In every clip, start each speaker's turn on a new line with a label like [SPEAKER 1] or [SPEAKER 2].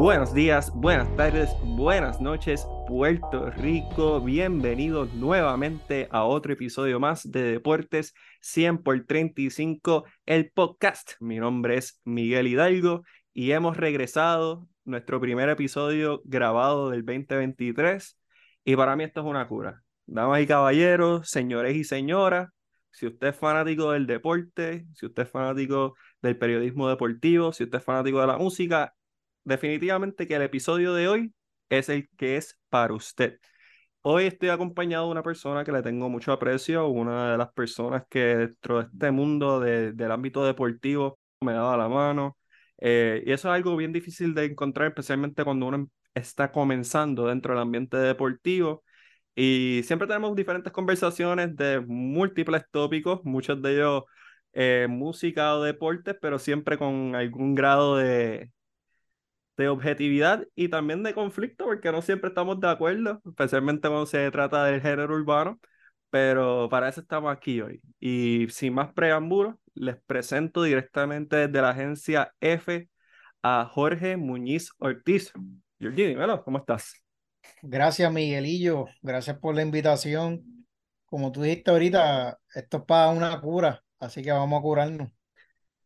[SPEAKER 1] Buenos días, buenas tardes, buenas noches, Puerto Rico. Bienvenidos nuevamente a otro episodio más de Deportes 100 por 35, el podcast. Mi nombre es Miguel Hidalgo y hemos regresado nuestro primer episodio grabado del 2023 y para mí esto es una cura. Damas y caballeros, señores y señoras, si usted es fanático del deporte, si usted es fanático del periodismo deportivo, si usted es fanático de la música, definitivamente que el episodio de hoy es el que es para usted. Hoy estoy acompañado de una persona que le tengo mucho aprecio, una de las personas que dentro de este mundo del ámbito deportivo me daba la mano. Eh, y eso es algo bien difícil de encontrar, especialmente cuando uno está comenzando dentro del ambiente deportivo. Y siempre tenemos diferentes conversaciones de múltiples tópicos, muchos de ellos eh, música o deportes, pero siempre con algún grado de, de objetividad y también de conflicto, porque no siempre estamos de acuerdo, especialmente cuando se trata del género urbano, pero para eso estamos aquí hoy. Y sin más preámbulos, les presento directamente desde la agencia F a Jorge Muñiz Ortiz. Jorge, dímelo, ¿cómo estás?
[SPEAKER 2] Gracias, Miguelillo. Gracias por la invitación. Como tú dijiste ahorita, esto es para una cura, así que vamos a curarnos.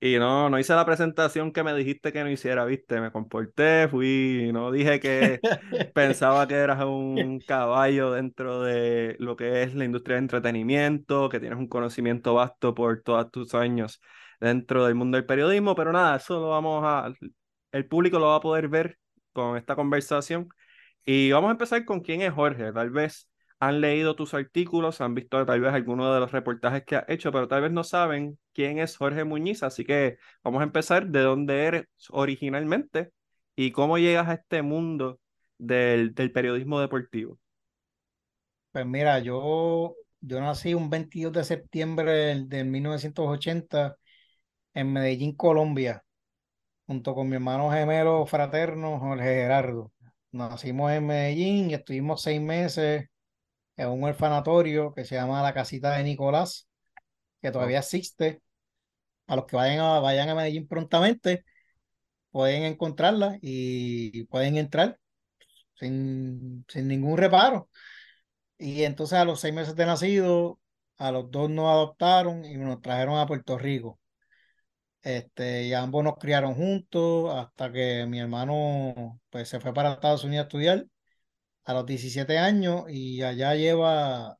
[SPEAKER 1] Y no, no hice la presentación que me dijiste que no hiciera, viste, me comporté, fui, no dije que pensaba que eras un caballo dentro de lo que es la industria de entretenimiento, que tienes un conocimiento vasto por todos tus años dentro del mundo del periodismo, pero nada, eso lo vamos a, el público lo va a poder ver con esta conversación. Y vamos a empezar con quién es Jorge, tal vez han leído tus artículos, han visto tal vez algunos de los reportajes que has hecho, pero tal vez no saben quién es Jorge Muñiz, así que vamos a empezar de dónde eres originalmente y cómo llegas a este mundo del, del periodismo deportivo.
[SPEAKER 2] Pues mira, yo, yo nací un 22 de septiembre de 1980 en Medellín, Colombia, junto con mi hermano gemelo fraterno Jorge Gerardo. Nacimos en Medellín y estuvimos seis meses en un orfanatorio que se llama La Casita de Nicolás, que todavía existe. A los que vayan a, vayan a Medellín prontamente, pueden encontrarla y pueden entrar sin, sin ningún reparo. Y entonces a los seis meses de nacido, a los dos nos adoptaron y nos trajeron a Puerto Rico. Este, y ambos nos criaron juntos hasta que mi hermano pues, se fue para Estados Unidos a estudiar a los 17 años y allá lleva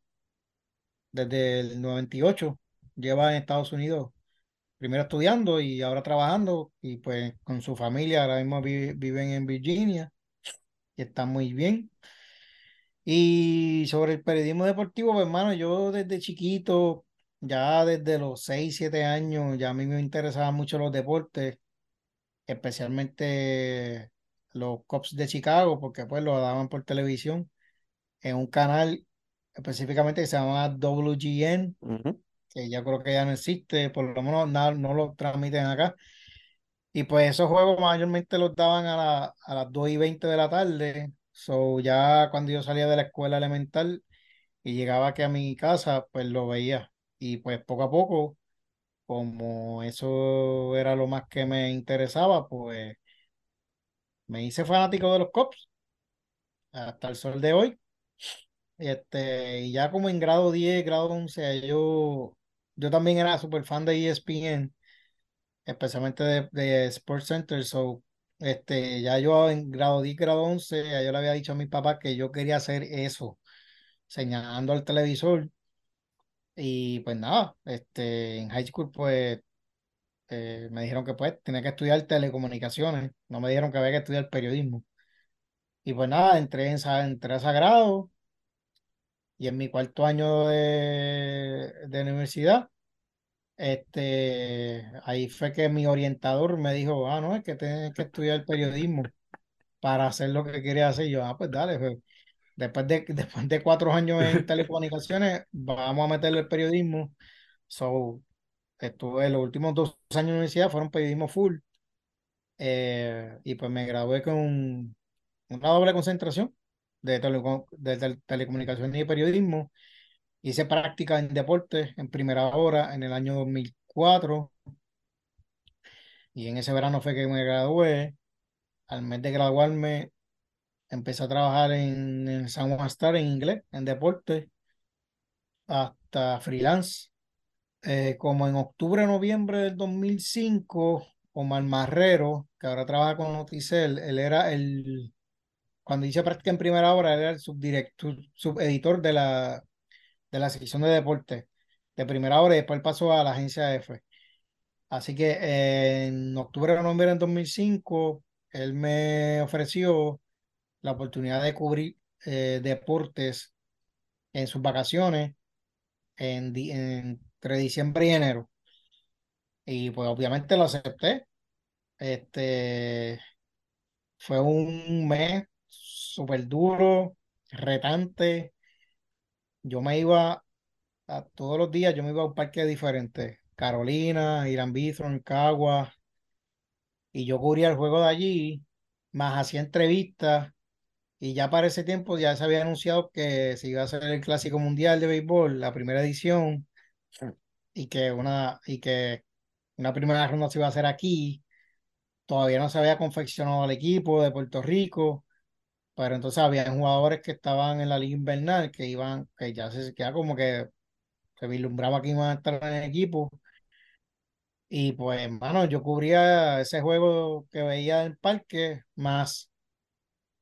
[SPEAKER 2] desde el 98, lleva en Estados Unidos, primero estudiando y ahora trabajando y pues con su familia, ahora mismo viven en Virginia y están muy bien. Y sobre el periodismo deportivo, pues hermano, yo desde chiquito, ya desde los 6, 7 años, ya a mí me interesaban mucho los deportes, especialmente los Cops de Chicago, porque pues lo daban por televisión en un canal específicamente que se llama WGN, que ya creo que ya no existe, por lo menos no, no lo transmiten acá. Y pues esos juegos mayormente los daban a, la, a las 2 y 20 de la tarde. So ya cuando yo salía de la escuela elemental y llegaba aquí a mi casa, pues lo veía. Y pues poco a poco, como eso era lo más que me interesaba, pues me hice fanático de los Cops hasta el sol de hoy. Este, y ya como en grado 10, grado 11, yo, yo también era súper fan de ESPN, especialmente de, de Sports Center. So, este, ya yo en grado 10, grado 11, ya yo le había dicho a mi papá que yo quería hacer eso, señalando al televisor. Y pues nada, este, en high school, pues eh, me dijeron que pues tenía que estudiar telecomunicaciones, no me dijeron que había que estudiar periodismo. Y pues nada, entré en entré a Sagrado y en mi cuarto año de, de universidad, este, ahí fue que mi orientador me dijo, ah, no, es que tienes que estudiar periodismo para hacer lo que quería hacer. yo, ah, pues dale, pues, después de, después de cuatro años en telecomunicaciones, vamos a meterle el periodismo. So, estuve los últimos dos años de universidad fueron periodismo full. Eh, y pues me gradué con una doble concentración de, de, telecomunicaciones y periodismo. Hice práctica en deporte en primera hora en el año 2004. Y en ese verano fue que me gradué. al mes de graduarme, empecé a trabajar en, en San Juan Star en inglés, en deporte, hasta freelance. Eh, como en octubre, noviembre del 2005, Omar Marrero, que ahora trabaja con Noticel, él era el, cuando hice práctica en primera hora, era el subdirector, subeditor de la, de la sección de deporte de primera hora y después pasó a la agencia F. Así que en octubre o noviembre del 2005, él me ofreció la oportunidad de cubrir eh, deportes en sus vacaciones en, entre diciembre y enero. Y pues obviamente lo acepté. Este fue un mes súper duro, retante. Yo me iba a, todos los días, yo me iba a un parque diferente. Carolina, Irán Bithorn, Cagua. Y yo cubría el juego de allí, más hacía entrevistas. Y ya para ese tiempo ya se había anunciado que se iba a hacer el Clásico Mundial de Béisbol, la primera edición, y que una, y que una primera ronda se iba a hacer aquí. Todavía no se había confeccionado el equipo de Puerto Rico, pero entonces había jugadores que estaban en la liga invernal que iban, que ya se queda como que se vislumbraba que iban a estar en el equipo. Y pues, hermano, yo cubría ese juego que veía en el parque, más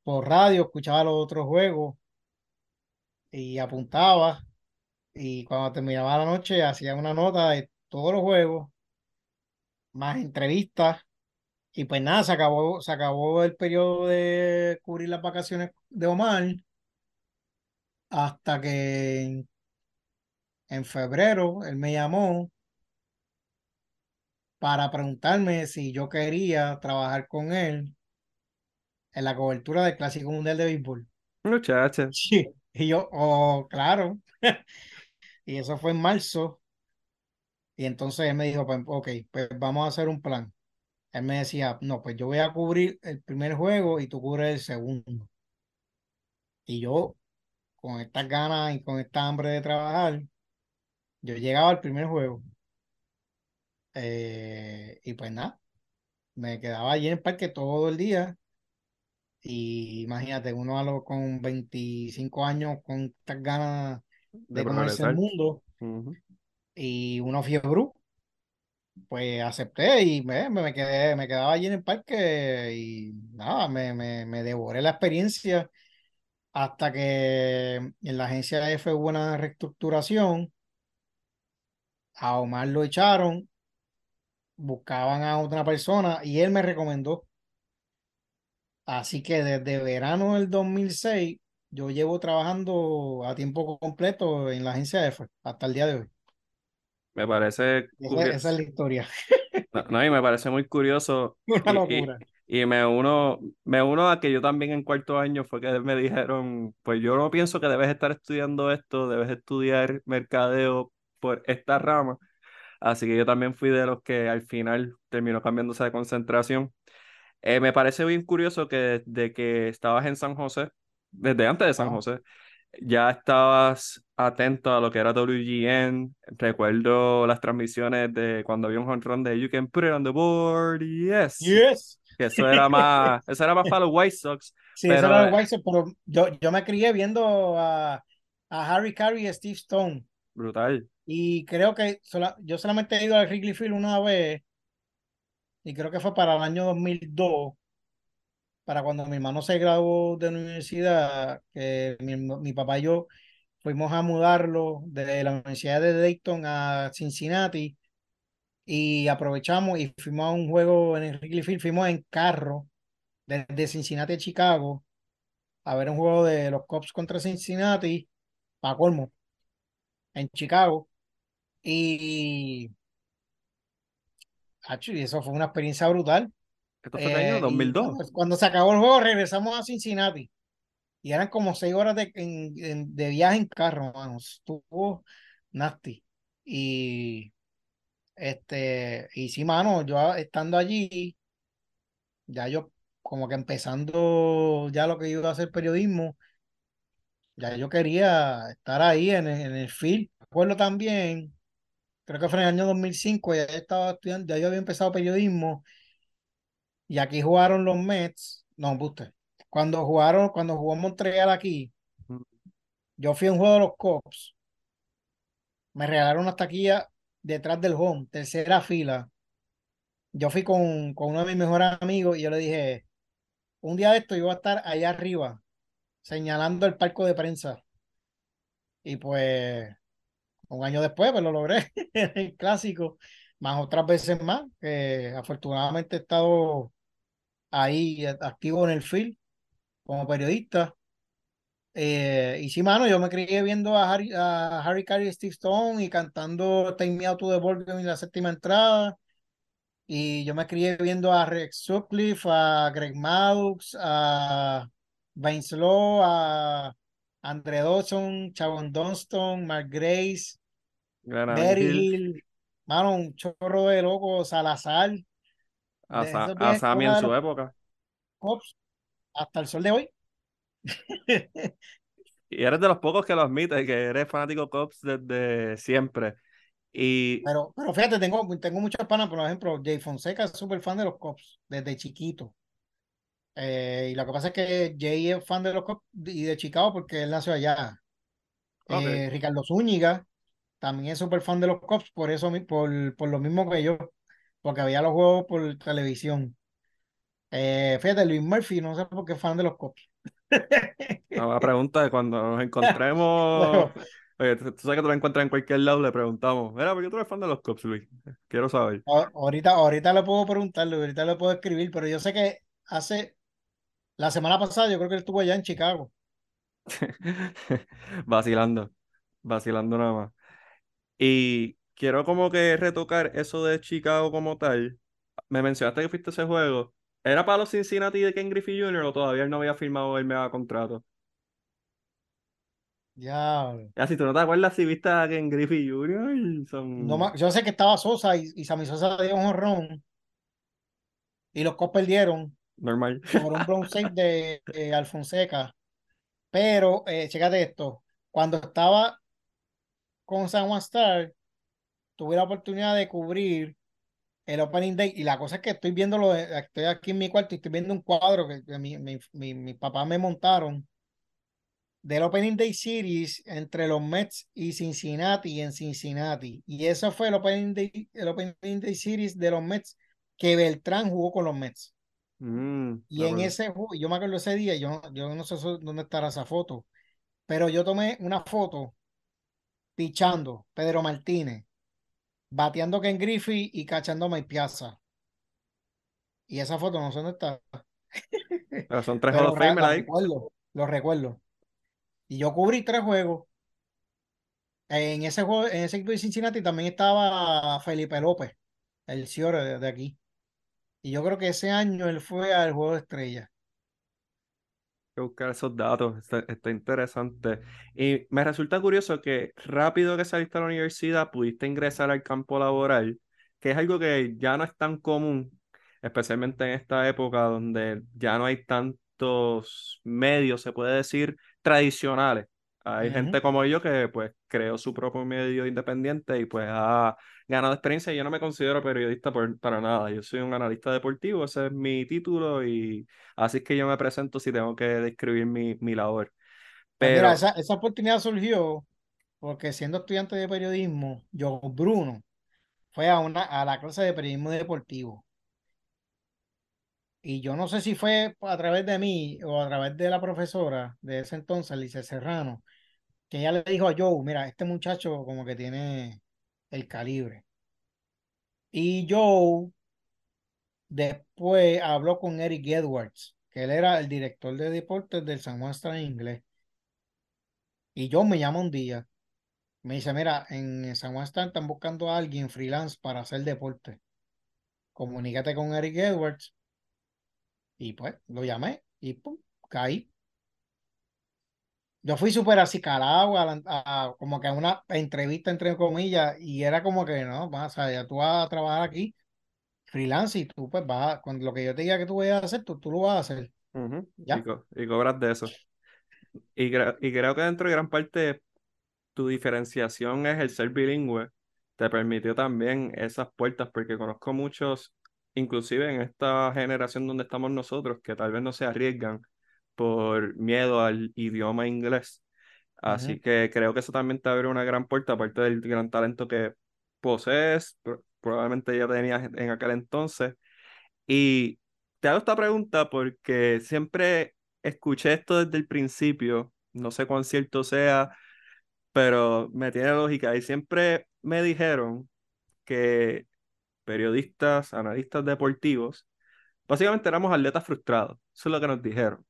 [SPEAKER 2] por radio, escuchaba los otros juegos y apuntaba. Y cuando terminaba la noche, hacía una nota de todos los juegos, más entrevistas. Y pues nada, se acabó, se acabó el periodo de cubrir las vacaciones de Omar hasta que en febrero él me llamó para preguntarme si yo quería trabajar con él en la cobertura del Clásico Mundial de Béisbol.
[SPEAKER 1] Muchacha.
[SPEAKER 2] Sí, y yo, oh, claro. y eso fue en marzo. Y entonces él me dijo, pues, ok, pues vamos a hacer un plan. Él me decía, no, pues yo voy a cubrir el primer juego y tú cubres el segundo. Y yo, con estas ganas y con esta hambre de trabajar, yo llegaba al primer juego. Eh, y pues nada, me quedaba allí en el parque todo el día. Y imagínate, uno a lo, con 25 años, con estas ganas de, comerse el mundo, y uno fiebre, pues acepté y me, me, quedé, me quedaba allí en el parque y nada, me, me, me devoré la experiencia hasta que en la agencia F hubo una reestructuración a Omar lo echaron, buscaban a otra persona y él me recomendó. Así que desde verano del 2006 yo llevo trabajando a tiempo completo en la agencia F hasta el día de hoy.
[SPEAKER 1] Me parece
[SPEAKER 2] esa, esa es la historia.
[SPEAKER 1] No, y me parece muy curioso.
[SPEAKER 2] Una locura.
[SPEAKER 1] Y, me uno, me uno a que yo también en cuarto año fue que me dijeron, pues yo no pienso que debes estar estudiando esto, debes estudiar mercadeo por esta rama. Así que yo también fui de los que al final terminó cambiándose de concentración. Eh, me parece bien curioso que desde que estabas en San José, desde antes de San José, ya estabas atento a lo que era WGN. Recuerdo las transmisiones de cuando había un run de You can put it on the board, yes.
[SPEAKER 2] Yes.
[SPEAKER 1] Que eso era más, eso era más para los White Sox.
[SPEAKER 2] Sí, pero, eso era los White Sox, pero yo, yo me crié viendo a, a Harry Carey y Steve Stone.
[SPEAKER 1] Brutal.
[SPEAKER 2] Y creo que yo solamente he ido al Wrigley Field una vez, y creo que fue para el año 2002, para cuando mi hermano se graduó de la universidad, que mi, mi papá y yo fuimos a mudarlo de la Universidad de Dayton a Cincinnati y aprovechamos y fuimos a un juego en el Wrigley Field, fuimos en carro desde Cincinnati a Chicago a ver un juego de los Cubs contra Cincinnati, para colmo, en Chicago. Y, y eso fue una experiencia brutal.
[SPEAKER 1] ¿Esto fue el año 2002?
[SPEAKER 2] Eh, cuando, se acabó el juego, regresamos a Cincinnati. Y eran como seis horas de, de viaje en carro, hermano. Estuvo nasty. Y este, y sí, mano, yo estando allí, ya yo como que empezando ya lo que iba a hacer periodismo, ya yo quería estar ahí en el, en el field. Recuerdo también creo que fue en el año 2005, ya estaba estudiando, ya yo había empezado periodismo y aquí jugaron los Mets no, Buster. Cuando jugaron, cuando jugó Montreal aquí, yo fui a un juego de los Cops. Me regalaron una taquilla detrás del home, tercera fila. Yo fui con, con uno de mis mejores amigos y yo le dije, un día de esto yo voy a estar allá arriba, señalando el palco de prensa. Y pues, un año después, pues lo logré, el clásico, más otras veces más, que afortunadamente he estado ahí activo en el field como periodista. Eh, y sí, mano, yo me crié viendo a Harry, a Harry Carey y Steve Stone y cantando Take Me Out to the Ball en la séptima entrada. Y yo me crié viendo a Rex Sutcliffe, a Greg Maddox, a Vince a Andre Dawson, Chavon Dunston, Mark Grace, Hill. Mano, un chorro de locos, Salazar.
[SPEAKER 1] A, a Sammy en su época.
[SPEAKER 2] hasta el sol de hoy.
[SPEAKER 1] y eres de los pocos que lo admite, que eres fanático Cops desde siempre. Y...
[SPEAKER 2] Pero, pero fíjate, tengo, tengo muchas panas, por ejemplo, Jay Fonseca es súper fan de los Cops desde chiquito. Eh, y lo que pasa es que Jay es fan de los Cops y de Chicago porque él nació allá. Eh, Ricardo Zúñiga también es súper fan de los Cops, por eso, por, por lo mismo que yo, porque había los juegos por televisión. Eh, fíjate, Luis Murphy, no sé por qué es fan de los Cops.
[SPEAKER 1] La pregunta de cuando nos encontremos. Oye, tú, sabes que te lo encuentras en cualquier lado, le preguntamos, mira, ¿por qué tú eres fan de los Cops, Luis? Quiero saber.
[SPEAKER 2] Ahorita, ahorita le puedo preguntarle, ahorita le puedo escribir, pero yo sé que hace la semana pasada, yo creo que él estuvo allá en Chicago.
[SPEAKER 1] vacilando, vacilando nada más. Y quiero como que retocar eso de Chicago como tal. Me mencionaste que fuiste a ese juego. ¿Era para los Cincinnati de Ken Griffey Jr. o todavía él no había firmado el mega contrato?
[SPEAKER 2] Ya.
[SPEAKER 1] Ya, si tú no te acuerdas si viste a Ken Griffey Jr.
[SPEAKER 2] No, yo sé que estaba Sosa y, y Sammy Sosa dio un honrón. Y los Cops perdieron.
[SPEAKER 1] Normal.
[SPEAKER 2] Por un blown save de, Alfonseca. Pero, eh, chécate esto. Cuando estaba con San Juan Star, tuve la oportunidad de cubrir el Opening Day. Y la cosa es que estoy viendo, estoy aquí en mi cuarto y estoy viendo un cuadro que, mi, mi, mi, papá me montaron del Opening Day Series entre los Mets y Cincinnati en Cincinnati. Y eso fue el Opening Day, el Opening Day Series de los Mets que Beltrán jugó con los Mets.
[SPEAKER 1] Mm,
[SPEAKER 2] y en ese juego, yo me acuerdo ese día, yo, yo no sé dónde estará esa foto, pero yo tomé una foto pichando Pedro Martínez, bateando Ken Griffey y cachando Mike Piazza. Y esa foto no sé dónde está.
[SPEAKER 1] Pero son tres juegos Lo
[SPEAKER 2] recuerdo, lo recuerdo. Y yo cubrí tres juegos. En ese juego, en ese equipo de Cincinnati también estaba Felipe López, el Ciore de, aquí. Y yo creo que ese año él fue al juego de estrella
[SPEAKER 1] que buscar esos datos, está, interesante. Y me resulta curioso que rápido que saliste a la universidad pudiste ingresar al campo laboral, que es algo que ya no es tan común, especialmente en esta época donde ya no hay tantos medios, se puede decir, tradicionales hay gente como yo que pues creó su propio medio independiente y pues ha ganado experiencia. Yo no me considero periodista para nada. Yo soy un analista deportivo, ese es mi título y así es que yo me presento si tengo que describir mi, mi labor.
[SPEAKER 2] Pues Pero esa, esa oportunidad surgió porque siendo estudiante de periodismo, yo, Bruno, fue a, una, a la clase de periodismo deportivo. Y yo no sé si fue a través de mí o a través de la profesora de ese entonces, Lice Serrano, que ella le dijo a Joe, mira, este muchacho como que tiene el calibre. Y Joe después habló con Eric Edwards, que él era el director de deportes del San Juan Star inglés. Y Joe me llama un día, me dice, mira, en San Juan Star están buscando a alguien freelance para hacer deporte. Comunícate con Eric Edwards y pues lo llamé y pum, caí. Yo fui súper así calado, a, como que a una entrevista entre comillas, y era como que no, vas a, ya tú vas a trabajar aquí, freelance, y tú pues vas, cuando lo que yo te diga que tú vayas a hacer, tú, tú lo vas a hacer.
[SPEAKER 1] Y, cobras de eso. Y, y creo que dentro de gran parte tu diferenciación es el ser bilingüe. Te permitió también esas puertas, porque conozco muchos inclusive en esta generación donde estamos nosotros, que tal vez no se arriesgan por miedo al idioma inglés. Así que creo que eso también te abre una gran puerta, aparte del gran talento que posees, probablemente ya tenías en aquel entonces. Y te hago esta pregunta porque siempre escuché esto desde el principio, no sé cuán cierto sea, pero me tiene lógica y siempre me dijeron que periodistas, analistas deportivos, básicamente éramos atletas frustrados, eso es lo que nos dijeron.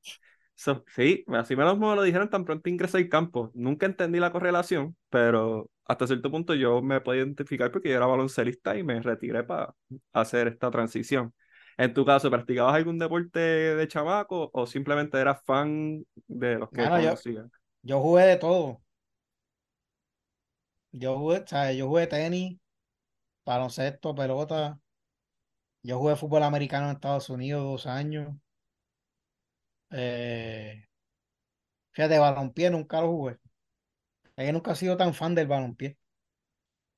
[SPEAKER 1] Sí, así menos me lo dijeron tan pronto ingresé al campo. Nunca entendí la correlación, pero hasta cierto punto yo me puedo identificar porque yo era baloncelista y me retiré para hacer esta transición. En tu caso, ¿practicabas algún deporte de chamaco o simplemente eras fan de los que conocían?
[SPEAKER 2] Yo, jugué de todo. Yo jugué, o sea, yo jugué tenis, baloncesto, pelota. Yo jugué fútbol americano en Estados Unidos dos años. Eh, fíjate, balompié nunca lo jugué. Yo nunca he sido tan fan del balompié.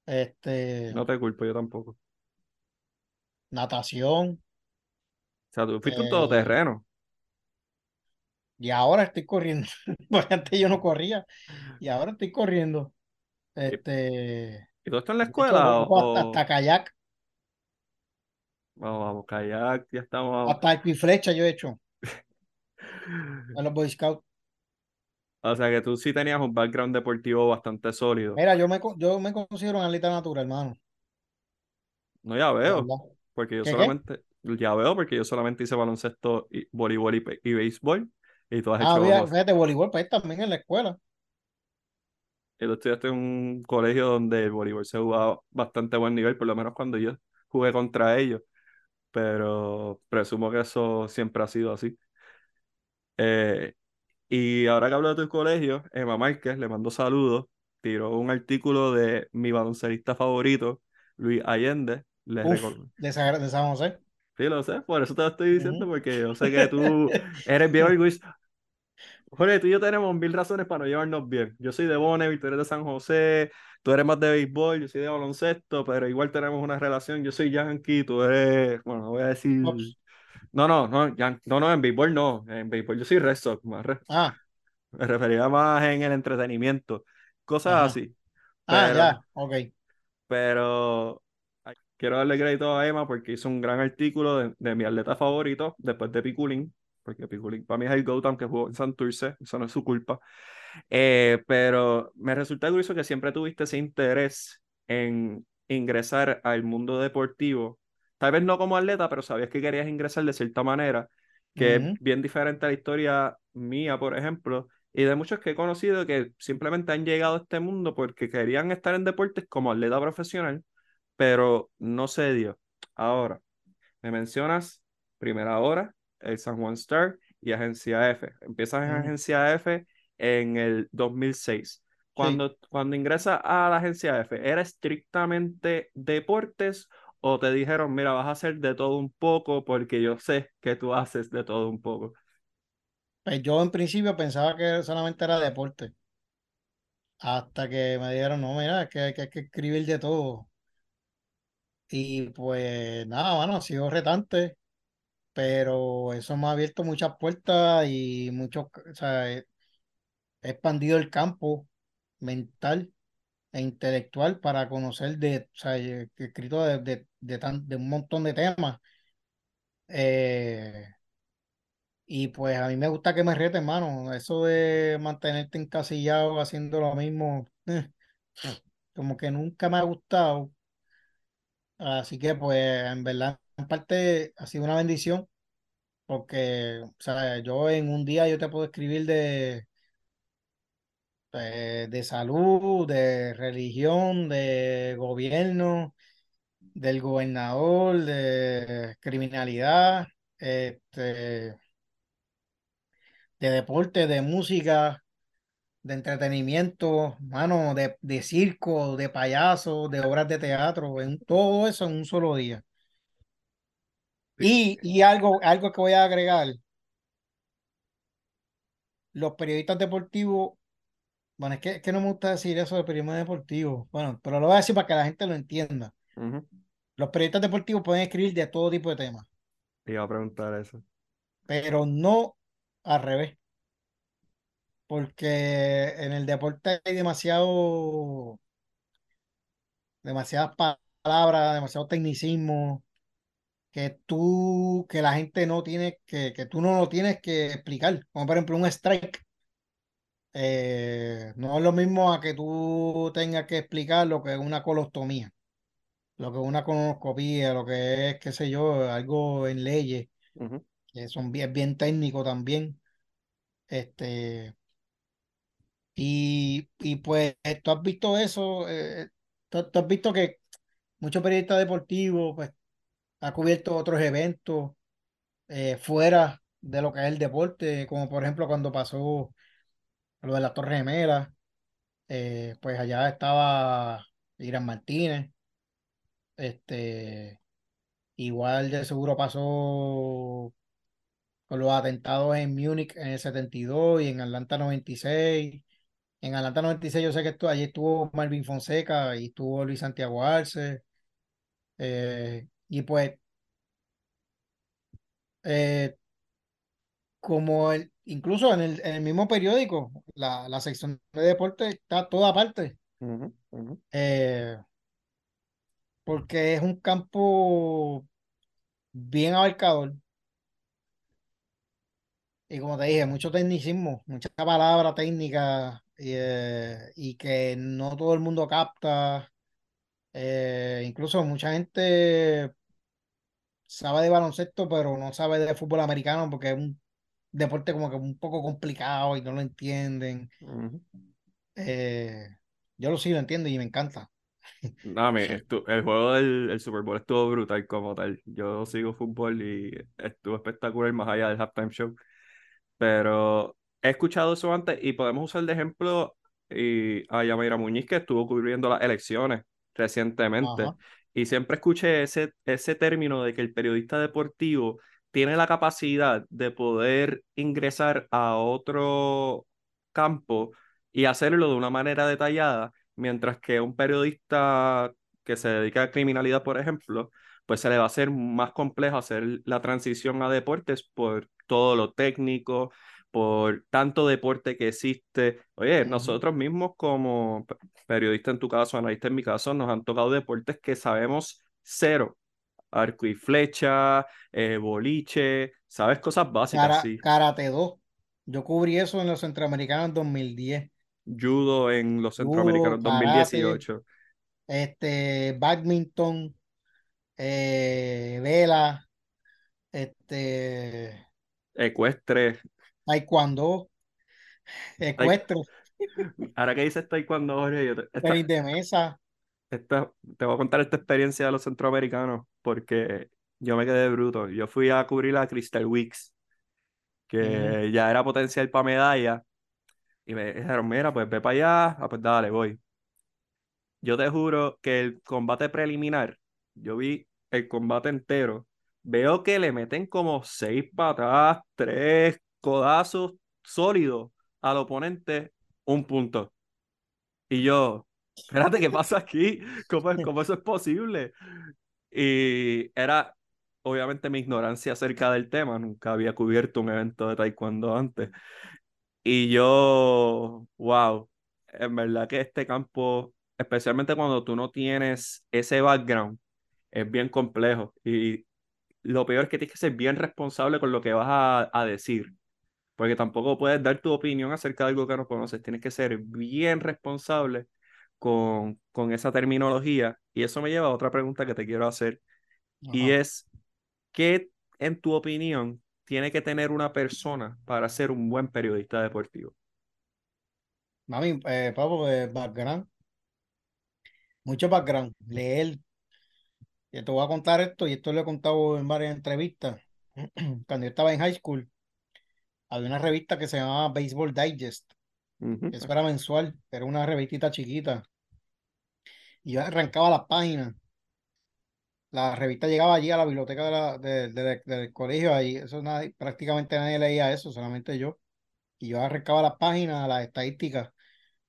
[SPEAKER 2] Este,
[SPEAKER 1] no te culpo, yo tampoco.
[SPEAKER 2] Natación.
[SPEAKER 1] O sea, tú fuiste un todoterreno.
[SPEAKER 2] Y ahora estoy corriendo. Porque antes yo no corría. Y ahora estoy corriendo. Este.
[SPEAKER 1] ¿Y tú estás en la escuela? o...
[SPEAKER 2] hasta, kayak.
[SPEAKER 1] Vamos, vamos, kayak, ya estamos.
[SPEAKER 2] Hasta el y flecha yo he hecho. A los Boy Scouts.
[SPEAKER 1] O sea que tú sí tenías un background deportivo bastante sólido.
[SPEAKER 2] Mira, yo me, yo me considero un atleta natural, hermano.
[SPEAKER 1] No, ya veo. Porque yo solamente, ya veo, porque yo solamente hice baloncesto, y, voleibol y, béisbol. Y tú has ah,
[SPEAKER 2] hecho. fíjate, voleibol, pues también en la escuela.
[SPEAKER 1] Y tú estudiaste en un colegio donde el voleibol se jugaba bastante buen nivel, por lo menos cuando yo jugué contra ellos. Pero presumo que eso siempre ha sido así. Eh, y ahora que hablo de tu colegio, Emma Márquez le mando saludos, tiró un artículo de mi baloncelista favorito, Luis Allende. Le
[SPEAKER 2] de, San José.
[SPEAKER 1] Sí, lo sé, por eso te lo estoy diciendo, porque yo sé que tú eres bien orgulloso. Jorge, tú y yo tenemos mil razones para no llevarnos bien. Yo soy de Bonneville, tú eres de San José, tú eres más de béisbol, yo soy de baloncesto, pero igual tenemos una relación. Yo soy yankee, tú eres, bueno, no voy a decir. No, no, no, no, no, en béisbol no. En béisbol yo soy Red más
[SPEAKER 2] Ah.
[SPEAKER 1] Me refería más en el entretenimiento. Cosas así.
[SPEAKER 2] ah, ya, ok.
[SPEAKER 1] Pero quiero darle crédito a Emma porque hizo un gran artículo de, de mi atleta favorito después de Piculín, porque Piculín para mí es el Gotham que jugó en Santurce, eso no es su culpa. Eh, pero me resulta curioso que siempre tuviste ese interés en ingresar al mundo deportivo tal vez no como atleta, pero sabías que querías ingresar de cierta manera, que es bien diferente a la historia mía, por ejemplo, y de muchos que he conocido que simplemente han llegado a este mundo porque querían estar en deportes como atleta profesional, pero no se dio. Ahora, me mencionas primera hora, el San Juan Star y Agencia F. Empiezas en Agencia F en el 2006. Cuando, cuando ingresas a la Agencia F, ¿era estrictamente deportes o te dijeron, mira, vas a hacer de todo un poco porque yo sé que tú haces de todo un poco?
[SPEAKER 2] Pues yo en principio pensaba que solamente era deporte. Hasta que me dijeron, no, mira, que, hay que escribir de todo. Y pues nada, bueno, ha sido retante, pero eso me ha abierto muchas puertas y mucho, o sea, he expandido el campo mental e intelectual para conocer de, o sea, escrito de, de, de, un montón de temas. Eh, y pues a mí me gusta que me rete, hermano. Eso de mantenerte encasillado haciendo lo mismo, eh, como que nunca me ha gustado. Así que pues en verdad, en parte ha sido una bendición, porque, o sea, yo en un día yo te puedo escribir de eh, de salud, de religión, de gobierno, del gobernador, de criminalidad, este, de deporte, de música, de entretenimiento, mano, de, de circo, de payaso, de obras de teatro, en todo eso en un solo día. Y, y algo, algo que voy a agregar, los periodistas deportivos bueno, es que, no me gusta decir eso de periodismo deportivo. Bueno, pero lo voy a decir para que la gente lo entienda. Los periodistas deportivos pueden escribir de todo tipo de temas.
[SPEAKER 1] Te iba a preguntar eso.
[SPEAKER 2] Pero no al revés. Porque en el deporte hay demasiado, demasiadas palabras, demasiado tecnicismo que tú, que la gente no tiene, que, que tú no lo tienes que explicar. Como por ejemplo un strike. Eh, no es lo mismo a que tú tengas que explicar lo que es una colostomía, lo que es una colonoscopía, lo que es, qué sé yo, algo en leyes, que son bien, bien técnicos también. Este, y, y pues tú has visto eso, eh, tú, has visto que muchos periodistas deportivos pues ha cubierto otros eventos eh, fuera de lo que es el deporte, como por ejemplo cuando pasó lo de la Torre Gemela, eh, pues allá estaba Irán Martínez, este, igual de seguro pasó con los atentados en Múnich en el 72 y en Atlanta 96. En Atlanta 96 yo sé que estuvo, allí estuvo Marvin Fonseca y estuvo Luis Santiago Arce. Eh, y pues, eh, como el, incluso en el, en el mismo periódico, la, la, sección de deporte está toda parte. Eh, porque es un campo bien abarcador. Y como te dije, mucho tecnicismo, mucha palabra técnica y que no todo el mundo capta. Eh, incluso mucha gente sabe de baloncesto, pero no sabe de fútbol americano porque es un deporte como que un poco complicado y no lo entienden. Eh, yo lo sí lo entiendo y me encanta.
[SPEAKER 1] No, el juego del Super Bowl estuvo brutal como tal. Yo sigo fútbol y estuvo espectacular más allá del halftime show. Pero he escuchado eso antes y podemos usar de ejemplo y a Yamira Muñiz que estuvo cubriendo las elecciones recientemente. Y siempre escuché ese, ese término de que el periodista deportivo tiene la capacidad de poder ingresar a otro campo y hacerlo de una manera detallada, mientras que un periodista que se dedica a criminalidad, por ejemplo, pues se le va a hacer más complejo hacer la transición a deportes por todo lo técnico, por tanto deporte que existe. Oye, nosotros mismos como periodistas en tu caso, analistas en mi caso, nos han tocado deportes que sabemos cero. Arco y flecha, eh, boliche, ¿sabes? Cosas básicas, sí.
[SPEAKER 2] Karate 2. Yo cubrí eso en los Centroamericanos en 2010.
[SPEAKER 1] Judo en los Centroamericanos en 2018.
[SPEAKER 2] Este, badminton, eh, vela, este...
[SPEAKER 1] Ecuestre.
[SPEAKER 2] Taekwondo, ecuestre.
[SPEAKER 1] Ahora que dices taekwondo, Jorge, yo
[SPEAKER 2] tenis de mesa.
[SPEAKER 1] Esta, te voy a contar esta experiencia de los centroamericanos porque yo me quedé bruto. Yo fui a cubrir a Crystal Weeks, que ya era potencial para medalla, y me dijeron, mira, pues ve para allá, ah, pues dale, voy. Yo te juro que el combate preliminar, yo vi el combate entero, veo que le meten como seis patadas, tres codazos sólidos al oponente, un punto. Y yo, espérate, ¿qué pasa aquí? ¿Cómo, ¿Cómo, eso es posible? Y era obviamente mi ignorancia acerca del tema, nunca había cubierto un evento de taekwondo antes. Y yo, wow, en verdad que este campo, especialmente cuando tú no tienes ese background, es bien complejo. Y lo peor es que tienes que ser bien responsable con lo que vas a, a decir. Porque tampoco puedes dar tu opinión acerca de algo que no conoces. Tienes que ser bien responsable con, con esa terminología. Y eso me lleva a otra pregunta que te quiero hacer. Y es, ¿qué en tu opinión tiene que tener una persona para ser un buen periodista deportivo?
[SPEAKER 2] Mami, eh, Pablo, eh, background. Mucho background. Leer. Y te voy a contar esto, y esto lo he contado en varias entrevistas. Cuando yo estaba en high school, había una revista que se llamaba Baseball Digest. Eso era mensual, era una revistita chiquita. Y yo arrancaba las páginas. La revista llegaba allí a la biblioteca del colegio, ahí eso nadie, prácticamente nadie leía eso, solamente yo. Y yo arrancaba las páginas, las estadísticas,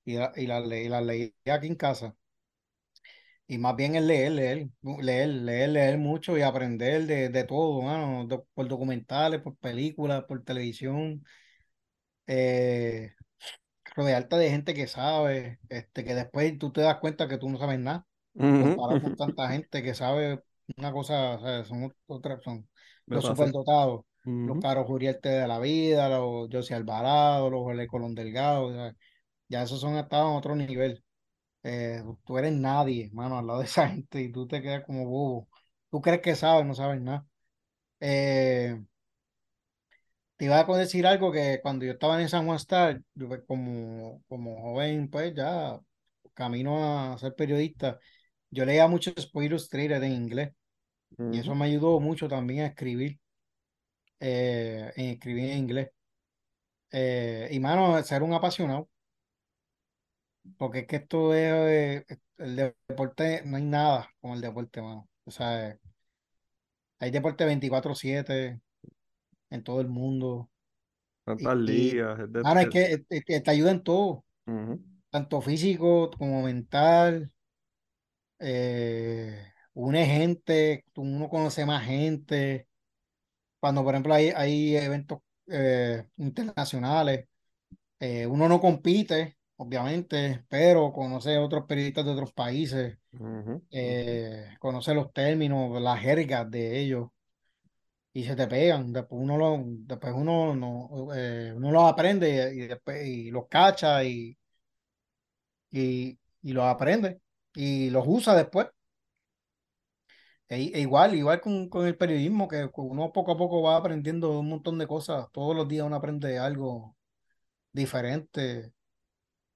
[SPEAKER 2] y, y las leía aquí en casa. Y más bien es leer, leer, leer, leer, leer mucho y aprender de, de todo, mano, do- por documentales, por películas, por televisión, eh, rodearte de gente que sabe, este, que después tú te das cuenta que tú no sabes nada, comparado con tanta gente que sabe una cosa, o sea, son otras, son los superdotados, los
[SPEAKER 1] Ujú,
[SPEAKER 2] Carlos Uriarte de la vida, los José Alvarado, los Jorge Colón Delgado, o sea, ya esos son estados en otro nivel. Eh, tú eres nadie, mano, al lado de esa gente y tú te quedas como bobo. Tú crees que sabes, no sabes nada. Eh, te iba a decir algo que cuando yo estaba en San Juan Star, yo pues, como, como joven, pues ya camino a ser periodista, yo leía mucho Sports Illustrated en inglés y eso me ayudó mucho también a escribir, eh, en escribir en inglés. Eh, y mano, ser un apasionado, porque es que esto es, eh, el deporte, no hay nada como el deporte, mano. O sea, Hay deporte veinticuatro siete en todo el mundo.
[SPEAKER 1] Tantas ligas. es de-
[SPEAKER 2] mano, es que es que te ayuda en todo,
[SPEAKER 1] ujú,
[SPEAKER 2] tanto físico como mental. Eh, une gente, uno conoce más gente. Cuando, por ejemplo, hay, hay eventos eh, internacionales, eh, uno no compite, obviamente, pero conoce otros periodistas de otros países, conoce los términos, las jergas de ellos. y se te pegan. Después uno lo, después uno no, eh, uno los aprende y, después y los cacha y, y, y los aprende y los usa después. E, e igual, igual con, con el periodismo, que uno poco a poco va aprendiendo un montón de cosas. Todos los días uno aprende algo diferente.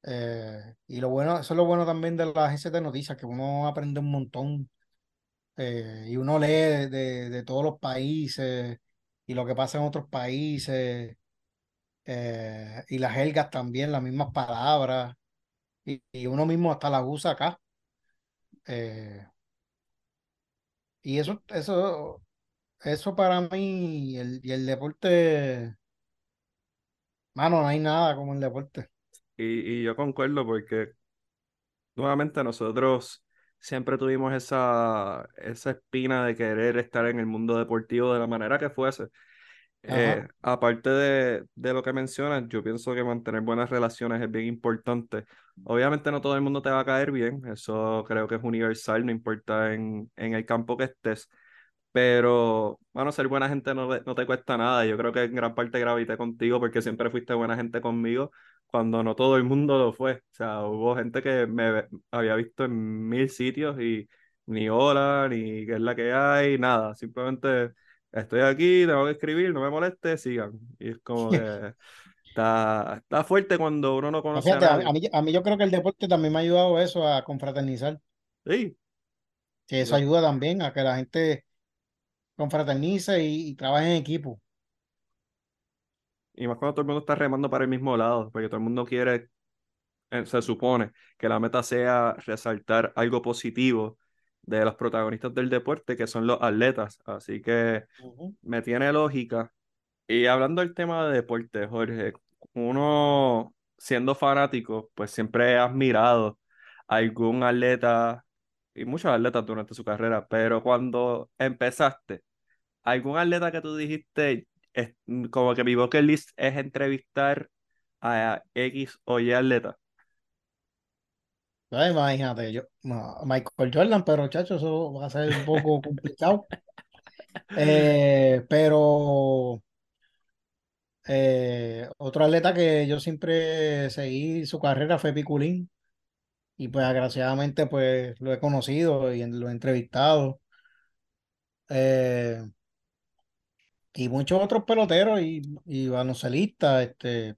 [SPEAKER 2] eh, y lo bueno, eso es lo bueno también de las agencias de noticias, que uno aprende un montón eh, y uno lee de, de todos los países y lo que pasa en otros países eh, y las jergas también, las mismas palabras, y, y uno mismo hasta las usa acá. Eh, y eso, eso, eso para mí, el, y el deporte, mano, no hay nada como el deporte.
[SPEAKER 1] Y, y yo concuerdo porque nuevamente nosotros siempre tuvimos esa, esa espina de querer estar en el mundo deportivo de la manera que fuese. Eh, aparte de, de lo que mencionas, yo pienso que mantener buenas relaciones es bien importante. Obviamente no todo el mundo te va a caer bien, eso creo que es universal, no importa en, en el campo que estés. Pero, bueno, ser buena gente no, no te cuesta nada. Yo creo que en gran parte gravité contigo porque siempre fuiste buena gente conmigo cuando no todo el mundo lo fue. O sea, hubo gente que me había visto en mil sitios y ni hola, ni qué es la que hay, nada. Simplemente estoy aquí, tengo que escribir, no me moleste, sigan. Y es como que está, está fuerte cuando uno no
[SPEAKER 2] Pues
[SPEAKER 1] conoce a
[SPEAKER 2] Fíjate, a, a
[SPEAKER 1] nadie.
[SPEAKER 2] mí, a mí yo creo que el deporte también me ha ayudado eso a confraternizar,
[SPEAKER 1] Sí,
[SPEAKER 2] que eso ayuda también a que la gente confraternice y, y trabaje en equipo.
[SPEAKER 1] y más cuando todo el mundo está remando para el mismo lado, porque todo el mundo quiere eh, se supone que la meta sea resaltar algo positivo de los protagonistas del deporte, que son los atletas. Así que me tiene lógica. Y hablando del tema de deporte, Jorge, uno siendo fanático, pues siempre ha admirado a algún atleta y muchos atletas durante su carrera, pero cuando empezaste, algún atleta que tú dijiste, es- como que mi bucket list es entrevistar a X o Y atleta.
[SPEAKER 2] Ay, imagínate, yo, no, Michael Jordan, pero chacho, eso va a ser un poco complicado. Eh, pero Eh, otro atleta que yo siempre seguí su carrera fue Piculín y pues desgraciadamente pues lo he conocido y lo he entrevistado Eh, y muchos otros peloteros y, y baloncelistas este,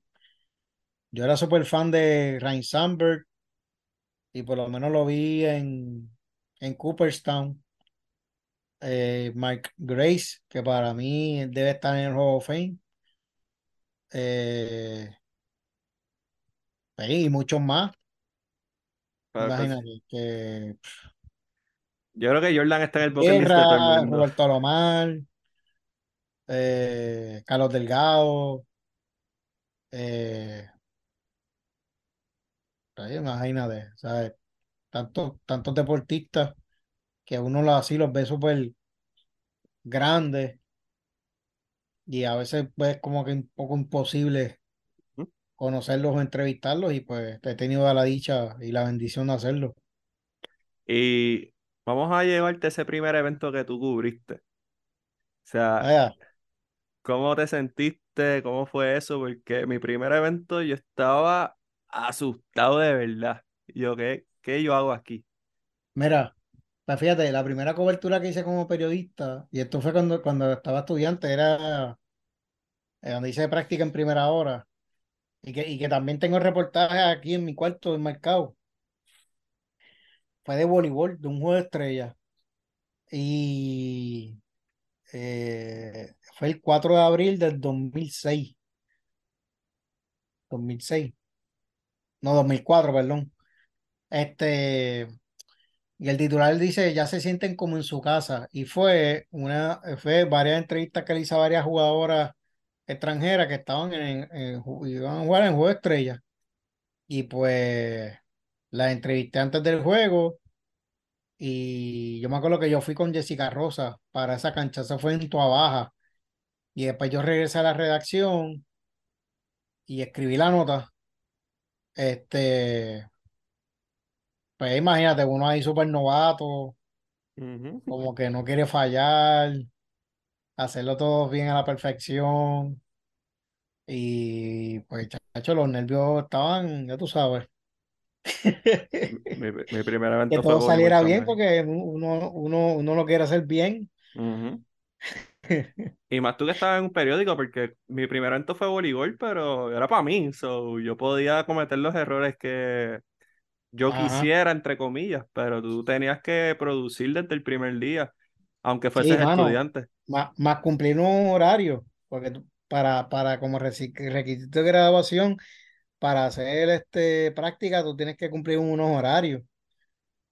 [SPEAKER 2] yo era súper fan de Ryne Sandberg y por lo menos lo vi en, en Cooperstown eh, Mike Grace que para mí debe estar en el Hall of Fame eh, y muchos más imagínate que
[SPEAKER 1] Yo creo que Jordan está en el bucket list de todo el
[SPEAKER 2] Guerra,
[SPEAKER 1] mundo.
[SPEAKER 2] Roberto Alomar, eh, Carlos Delgado, eh, ahí imagínate, ¿sabes? tantos, tantos deportistas que uno lo- así los ve súper grandes y a veces pues como que un poco imposible conocerlos o entrevistarlos y pues he tenido la dicha y la bendición de hacerlo.
[SPEAKER 1] Y vamos a llevarte ese primer evento que tú cubriste. O sea, ¿cómo te sentiste? ¿Cómo fue eso? Porque mi primer evento yo estaba asustado de verdad. Yo, ¿qué, qué yo hago aquí?
[SPEAKER 2] Mira, pues fíjate, la primera cobertura que hice como periodista, y esto fue cuando, cuando estaba estudiante, era eh, donde hice práctica en primera hora. Y que, y que también tengo reportajes aquí en mi cuarto del enmarcado. Fue de voleibol, de un juego de estrellas. Y eh, fue el 4 de abril del 2006. 2006 no, 2004 perdón. Este, y el titular dice, ya se sienten como en su casa. Y fue una, fue varias entrevistas que le hice a varias jugadoras extranjeras que estaban en, iban a jugar en Juego de Estrellas. Y pues las entrevisté antes del juego. Y yo me acuerdo que yo fui con Jessica Rosa para esa cancha. Eso fue en Tua Baja. Y después yo regresé a la redacción y escribí la nota. Este, pues imagínate, uno ahí súper novato, como que no quiere fallar, hacerlo todo bien a la perfección. Y pues, chacho, los nervios estaban, ya tú sabes.
[SPEAKER 1] Mi, mi primer
[SPEAKER 2] Que todo saliera bien porque uno, uno, uno lo quiere hacer bien.
[SPEAKER 1] Y más tú que estabas en un periódico, porque mi primer evento fue voleibol, pero era para mí, so yo podía cometer los errores que yo
[SPEAKER 2] Ajá.
[SPEAKER 1] quisiera, entre comillas, pero tú tenías que producir desde el primer día, aunque
[SPEAKER 2] Sí,
[SPEAKER 1] fueses
[SPEAKER 2] mano,
[SPEAKER 1] estudiante.
[SPEAKER 2] más, más cumplir un horario, porque tú- para, para como requisito de graduación, para hacer este práctica, tú tienes que cumplir unos horarios.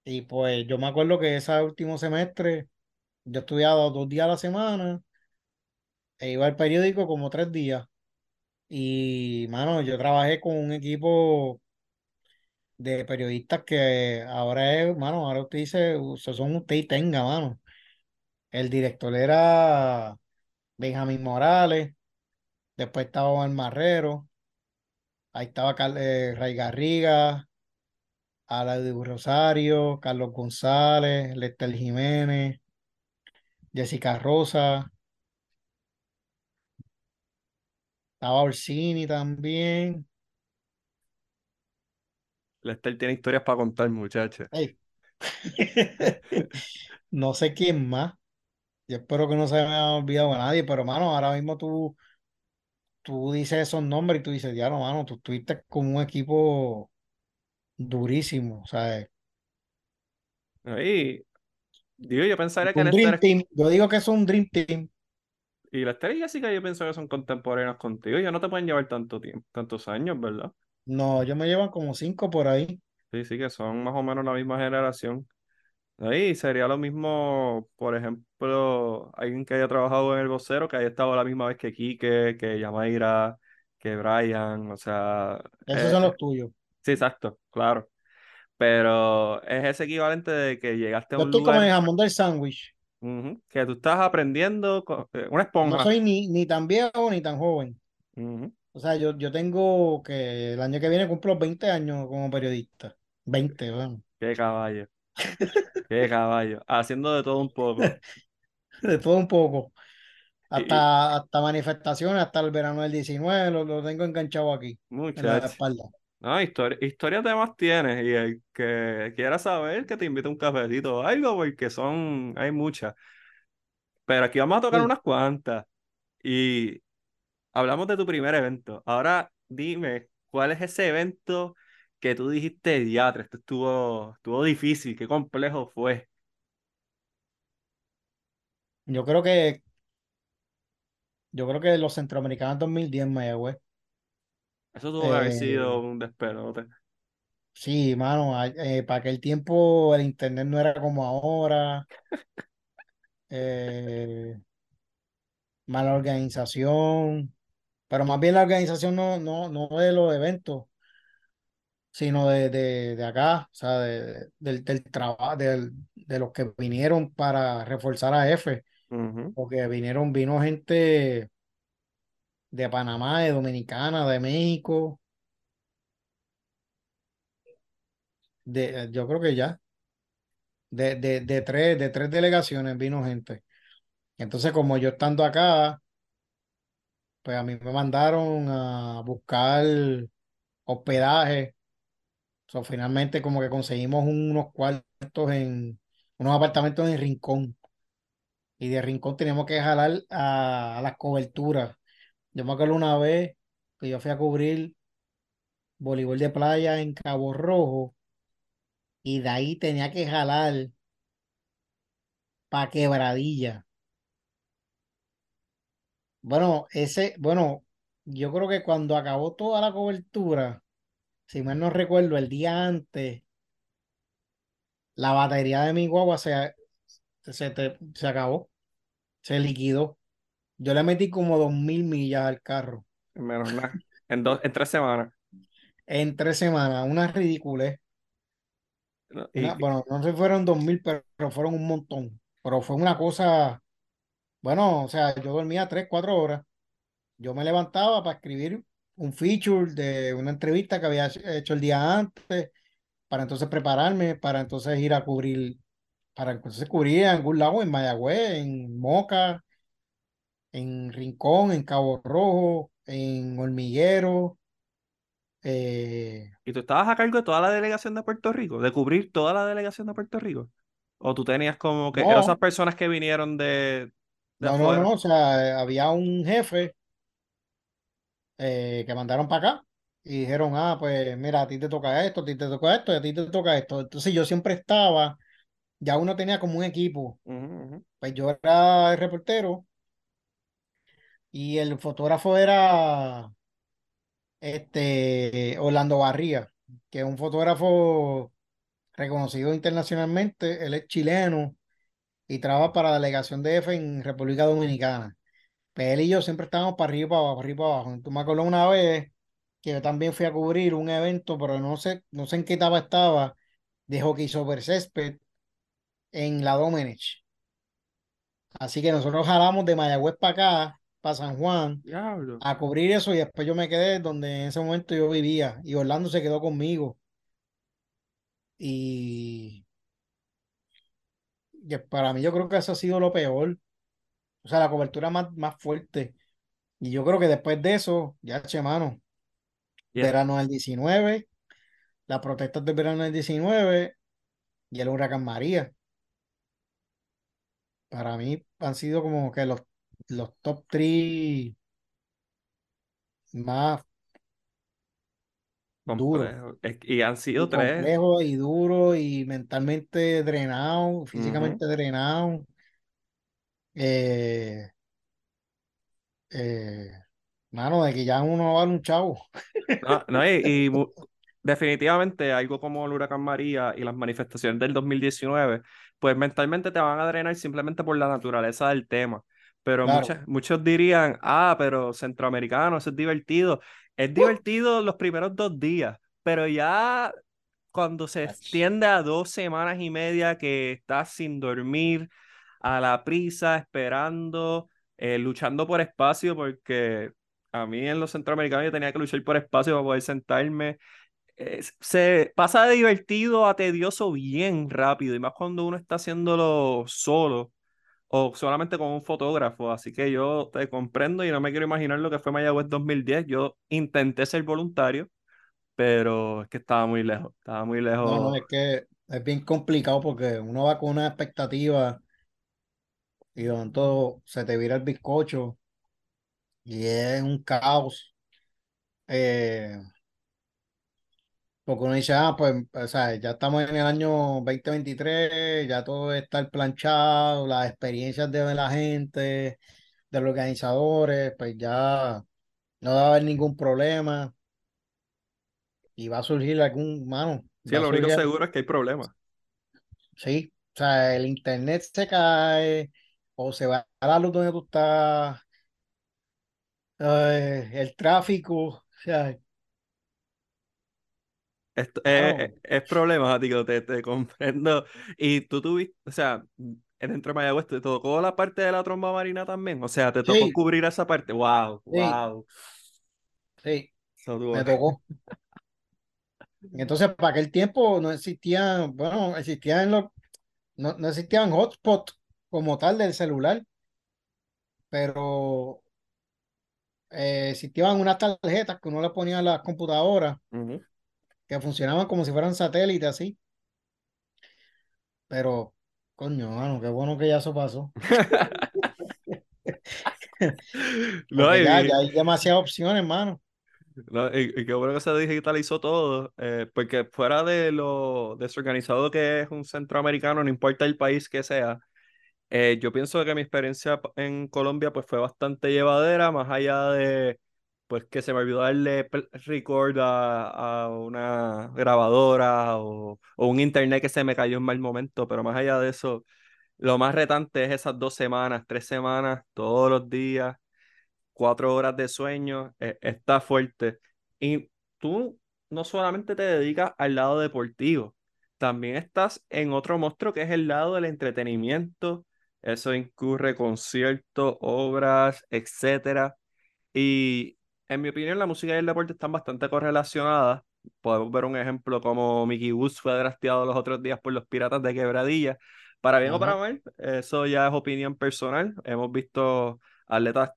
[SPEAKER 2] Y pues yo me acuerdo que ese último semestre yo estudiaba dos días a la semana e iba al periódico como tres días. Y, mano, yo trabajé con un equipo de periodistas que ahora es, mano, ahora usted dice, "Ustedes son usted y tenga, mano. El director era Benjamín Morales, después estaba Omar Marrero, ahí estaba eh, Ray Garriga, Aladio Rosario, Carlos González, Lester Jiménez, Jessica Rosa, estaba Orsini también.
[SPEAKER 1] Lester tiene historias para contar, muchachos.
[SPEAKER 2] No sé quién más. Yo espero que no se me haya olvidado a nadie, pero mano, ahora mismo tú, tú dices esos nombres y tú dices, ya no, mano, tú estuviste con un equipo durísimo, ¿sabes?
[SPEAKER 1] Ahí, digo, yo pensaría que
[SPEAKER 2] Un Dream Team. Yo digo que es un Dream Team.
[SPEAKER 1] y Lester y Jessica yo pienso que son contemporáneos contigo, ya no te pueden llevar tanto tiempo, tantos años, ¿verdad?
[SPEAKER 2] No, yo me llevan como cinco por ahí.
[SPEAKER 1] Sí, sí, que son más o menos la misma generación. Ahí sería lo mismo, por ejemplo, alguien que haya trabajado en el vocero, que haya estado la misma vez que Quique, que Yamaira, que Brian, o sea,
[SPEAKER 2] Esos
[SPEAKER 1] eh,
[SPEAKER 2] son los tuyos.
[SPEAKER 1] sí, exacto, claro. Pero es ese equivalente de que llegaste a
[SPEAKER 2] Yo
[SPEAKER 1] un
[SPEAKER 2] estoy como en el jamón del sándwich.
[SPEAKER 1] que tú estás aprendiendo, co- eh, una
[SPEAKER 2] No
[SPEAKER 1] esponja.
[SPEAKER 2] soy ni, ni tan viejo ni tan joven. O sea, yo, yo tengo que el año que viene cumplo 20 años como periodista. 20, bueno.
[SPEAKER 1] Qué caballo, qué caballo, haciendo de todo un poco.
[SPEAKER 2] De todo un poco.
[SPEAKER 1] Y,
[SPEAKER 2] Hasta, hasta manifestaciones, hasta el verano del 19, lo, lo tengo enganchado aquí, en la espalda.
[SPEAKER 1] No, historia, historias de más tienes y el que quiera saber que te invite un cafecito o algo porque son, hay muchas. Pero aquí vamos a tocar
[SPEAKER 2] Sí.
[SPEAKER 1] unas cuantas y hablamos de tu primer evento. Ahora dime, ¿cuál es ese evento que tú dijiste, diatre, esto estuvo, estuvo difícil, qué complejo fue?
[SPEAKER 2] Yo creo que, yo creo que los centroamericanos 2010 Mayagüez.
[SPEAKER 1] Eso tuvo que haber sido
[SPEAKER 2] Eh,
[SPEAKER 1] un despelote.
[SPEAKER 2] sí, mano, eh, para aquel tiempo el internet no era como ahora. eh, mala organización, pero más bien la organización no, no, no de los eventos, sino de, de, de acá, o sea, de, del, del trabajo, de los que vinieron para reforzar a F, porque vinieron, vino gente de Panamá, de Dominicana, de México, de, yo creo que ya, de, de, de tres, de tres delegaciones vino gente. Entonces, como yo estando acá, pues a mí me mandaron a buscar hospedaje. So, finalmente como que conseguimos unos cuartos en unos apartamentos en Rincón. Y de Rincón teníamos que jalar a, a las coberturas. Yo me acuerdo una vez que yo fui a cubrir voleibol de playa en Cabo Rojo y de ahí tenía que jalar para quebradilla. Bueno, ese, bueno, yo creo que cuando acabó toda la cobertura, si mal no recuerdo, el día antes, la batería de mi guagua se, se, se acabó, se liquidó. Yo le metí como dos mil millas al carro.
[SPEAKER 1] Menos nada. En, dos, en tres semanas.
[SPEAKER 2] En tres semanas, una ridícula. bueno, no sé si fueron dos mil, pero, fueron un montón. Pero fue una cosa, bueno, o sea, yo dormía tres, cuatro horas. Yo me levantaba para escribir un feature de una entrevista que había hecho el día antes, para entonces prepararme, para entonces ir a cubrir, para entonces cubrir en algún lado, en Mayagüez, en Moca, en Rincón, en Cabo Rojo, en Hormiguero. Eh,
[SPEAKER 1] ¿Y tú estabas a cargo de toda la delegación de Puerto Rico? ¿De cubrir toda la delegación de Puerto Rico? ¿O tú tenías como que esas personas que vinieron de...
[SPEAKER 2] no, no, no, o sea, había un jefe eh, que mandaron para acá y dijeron, ah, pues mira, a ti te toca esto, a ti te toca esto y a ti te toca esto. Entonces yo siempre estaba, ya uno tenía como un equipo. Pues yo era el reportero y el fotógrafo era este Orlando Barría, que es un fotógrafo reconocido internacionalmente, él es chileno y trabaja para la delegación de F en República Dominicana. Pero pues él y yo siempre estábamos para arriba, para abajo, para arriba, para abajo. Tú me acuerdo una vez que yo también fui a cubrir un evento, pero no sé, no sé en qué etapa estaba, de hockey sobre césped en la Domenech. Así que nosotros jalamos de Mayagüez para acá para San Juan a cubrir eso y después yo me quedé donde en ese momento yo vivía y Orlando se quedó conmigo. Y, para mí yo creo que eso ha sido lo peor. O sea, la cobertura más, más fuerte. Y yo creo que después de eso, ya, che, mano, verano del 19, las protestas del verano del 19 y el huracán María. Para mí han sido como que los los top 3 más duros.
[SPEAKER 1] Y han sido tres.
[SPEAKER 2] Complejo y duro y mentalmente drenado, físicamente drenado. Eh, eh, mano, de que ya uno va a un chavo.
[SPEAKER 1] No, y, definitivamente algo como el huracán María y las manifestaciones del 2019, pues mentalmente te van a drenar simplemente por la naturaleza del tema. Pero muchos dirían, ah, pero centroamericano, eso es divertido. Es divertido los primeros dos días, pero ya cuando se extiende a dos semanas y media que estás sin dormir, a la prisa, esperando, eh, luchando por espacio, porque a mí en los centroamericanos yo tenía que luchar por espacio para poder sentarme. se pasa de divertido a tedioso bien rápido, y más cuando uno está haciéndolo solo o solamente con un fotógrafo. Así que yo te comprendo y no me quiero imaginar lo que fue Mayagüez 2010. Yo intenté ser voluntario, pero es que estaba muy lejos. Estaba muy lejos.
[SPEAKER 2] No, no, es que es bien complicado porque uno va con una expectativa y donde todo se te vira el bizcocho y es un caos. Eh, porque uno dice, ah, pues, o sea, ya estamos en el año 2023, ya todo está planchado, las experiencias de la gente, de los organizadores, pues ya no va a haber ningún problema y va a surgir algún, mano.
[SPEAKER 1] Sí, lo único seguro es que hay problemas.
[SPEAKER 2] Sí, o sea, el internet se cae o se va a la luz donde tú estás, el tráfico, o sea,
[SPEAKER 1] Esto es, es, problemático, te, te comprendo. Y tú tuviste, o sea, dentro de Mayagüez, ¿te tocó la parte de la tromba marina también? O sea, ¿te tocó cubrir esa parte? ¡Wow! ¡Wow!
[SPEAKER 2] Sí, me tocó. Entonces, para aquel tiempo no existían, bueno, existían los, no, no existían hotspot como tal del celular, pero eh, existían unas tarjetas que uno le ponía a las computadoras que funcionaban como si fueran satélites así. Pero, coño, mano, qué bueno que ya eso pasó. no, ya, hay demasiadas opciones, mano.
[SPEAKER 1] y, qué bueno que se digitalizó todo, eh, porque fuera de lo desorganizado que es un centroamericano, no importa el país que sea, eh, yo pienso que mi experiencia en Colombia pues fue bastante llevadera, más allá de pues que se me olvidó darle record a, una grabadora o, o, un internet que se me cayó en mal momento, pero más allá de eso, lo más retante es esas dos semanas, tres semanas, todos los días, cuatro horas de sueño, e, está fuerte. Y tú no solamente te dedicas al lado deportivo, también estás en otro monstruo que es el lado del entretenimiento. Eso incurre conciertos, obras, etcétera. Y en mi opinión, la música y el deporte están bastante correlacionadas. Podemos ver un ejemplo como Mickey Woods fue drafteado los otros días por los Piratas de Quebradilla. Para bien o para mal, eso ya es opinión personal. Hemos visto atletas,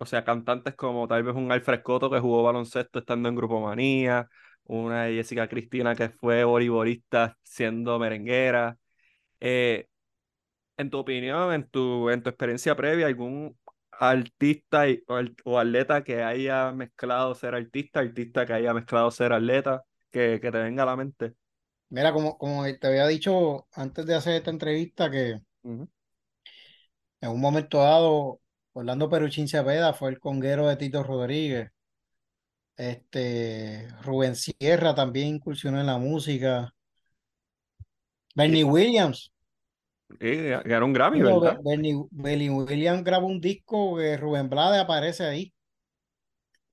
[SPEAKER 1] o sea, cantantes como tal vez un Alfred Cotto que jugó baloncesto estando en Grupo Manía, una Jessica Cristina que fue voleibolista siendo merenguera. Eh, en tu opinión, en tu, en tu experiencia previa, algún artista o, atleta que haya mezclado ser artista, artista que haya mezclado ser atleta, que, que te venga a la mente?
[SPEAKER 2] Mira, como, como te había dicho antes de hacer esta entrevista, que en un momento dado, Orlando Peruchín Cepeda fue el conguero de Tito Rodríguez. Este, Rubén Sierra también incursionó en la música. Bernie Williams
[SPEAKER 1] ganó un Grammy, ¿verdad?
[SPEAKER 2] Benny, Williams grabó un disco que Rubén Blade aparece ahí.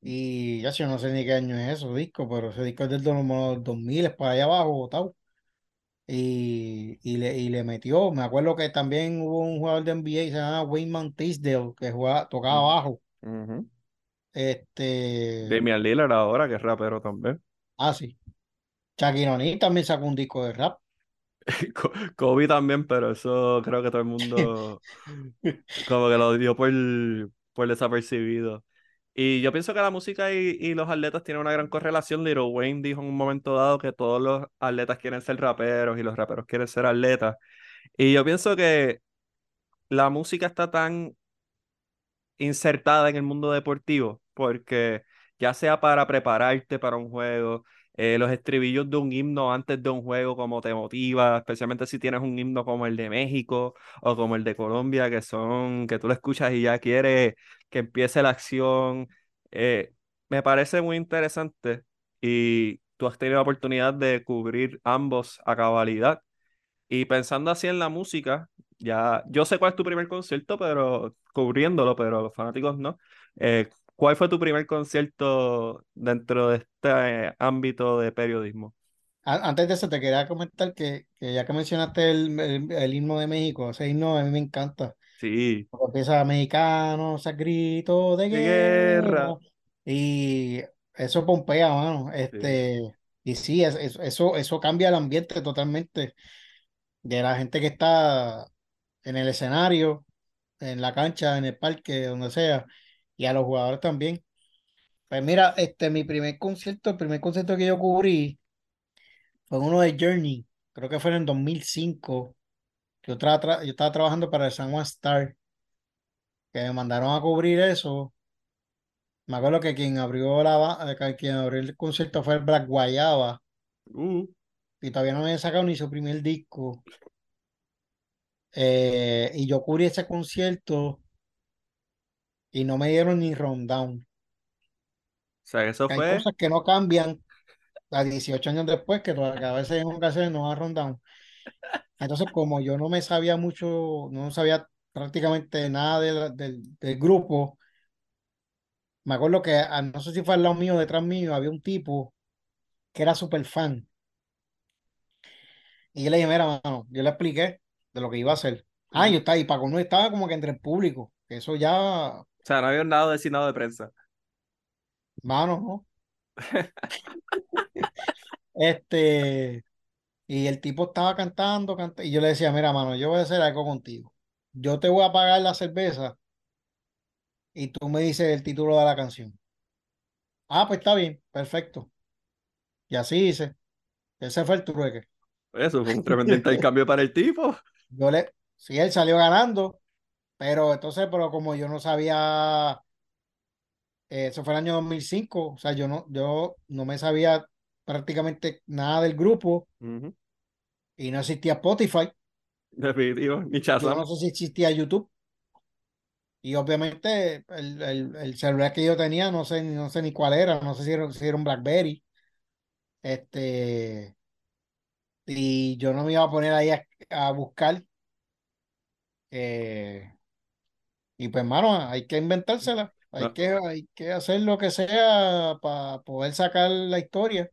[SPEAKER 2] Y ya yo no sé ni qué año es eso disco, pero ese disco es del 2000, es para allá abajo, tal. Y, y, le, y le metió. Me acuerdo que también hubo un jugador de NBA que se llama Wayman Tisdale, que jugaba, tocaba abajo. Este.
[SPEAKER 1] Damian Lillard ahora, que es rapero también.
[SPEAKER 2] Ah, sí. Shaquille también sacó un disco de rap.
[SPEAKER 1] Kobe también, pero eso creo que todo el mundo como que lo dio por, por desapercibido. Y yo pienso que la música y, los atletas tienen una gran correlación. Little Wayne dijo en un momento dado que todos los atletas quieren ser raperos y los raperos quieren ser atletas. Y yo pienso que la música está tan insertada en el mundo deportivo porque ya sea para prepararte para un juego, eh, los estribillos de un himno antes de un juego, como te motiva, especialmente si tienes un himno como el de México o como el de Colombia, que son, que tú lo escuchas y ya quieres que empiece la acción. Eh, me parece muy interesante y tú has tenido la oportunidad de cubrir ambos a cabalidad. Y pensando así en la música, ya yo sé cuál es tu primer concierto, pero cubriéndolo, pero los fanáticos no. Eh, ¿Cuál fue tu primer concierto dentro de este ámbito de periodismo?
[SPEAKER 2] Antes de eso, te quería comentar que, ya que mencionaste el, himno de México, ese himno a mí me encanta.
[SPEAKER 1] Sí.
[SPEAKER 2] Porque empieza mexicano, ese grito de guerra. Y eso pompea, mano. Este, Y sí, eso, eso cambia el ambiente totalmente de la gente que está en el escenario, en la cancha, en el parque, donde sea y a los jugadores también. Pues mira, este, mi primer concierto, el primer concierto que yo cubrí fue uno de Journey, creo que fue en el 2005. Yo, yo estaba trabajando para el San Juan Star, que me mandaron a cubrir eso. Me acuerdo que quien abrió, la, eh, quien abrió el concierto fue el Black Guayaba. Uh. Y todavía no me había sacado ni su primer disco. Eh, y yo cubrí ese concierto y no me dieron ni rundown.
[SPEAKER 1] O sea, eso
[SPEAKER 2] fue. Hay cosas que no cambian a 18 años después, que, a veces en ocasiones no da rundown. Entonces, como yo no me sabía mucho, no sabía prácticamente nada del, del grupo, me acuerdo que, ah, no sé si fue al lado mío, detrás mío, había un tipo que era súper fan. Y yo le dije, mira, mano, yo le expliqué de lo que iba a hacer. Ah, yo estaba, y Paco no estaba como que entre el público, que eso ya...
[SPEAKER 1] O sea, no había nada designado de prensa.
[SPEAKER 2] Mano, ¿no? este, y el tipo estaba cantando, y yo le decía, mira, mano, yo voy a hacer algo contigo. Yo te voy a pagar la cerveza y tú me dices el título de la canción. Ah, pues está bien, perfecto. Y así hice. Ese fue el trueque.
[SPEAKER 1] Eso fue un tremendo intercambio para el tipo.
[SPEAKER 2] Yo le, sí, él salió ganando, pero entonces, pero como yo no sabía, eh, eso fue el año 2005, o sea, yo no, yo no me sabía prácticamente nada del grupo y no existía Spotify.
[SPEAKER 1] Definitivo, ni
[SPEAKER 2] Yo no sé si existía YouTube. Y obviamente el, el, el, celular que yo tenía, no sé, no sé ni cuál era, no sé si era, si era un BlackBerry. Este, y yo no me iba a poner ahí a, buscar. Eh, y pues, hermano, hay que inventársela. Hay, que, hay que hacer lo que sea para poder sacar la historia.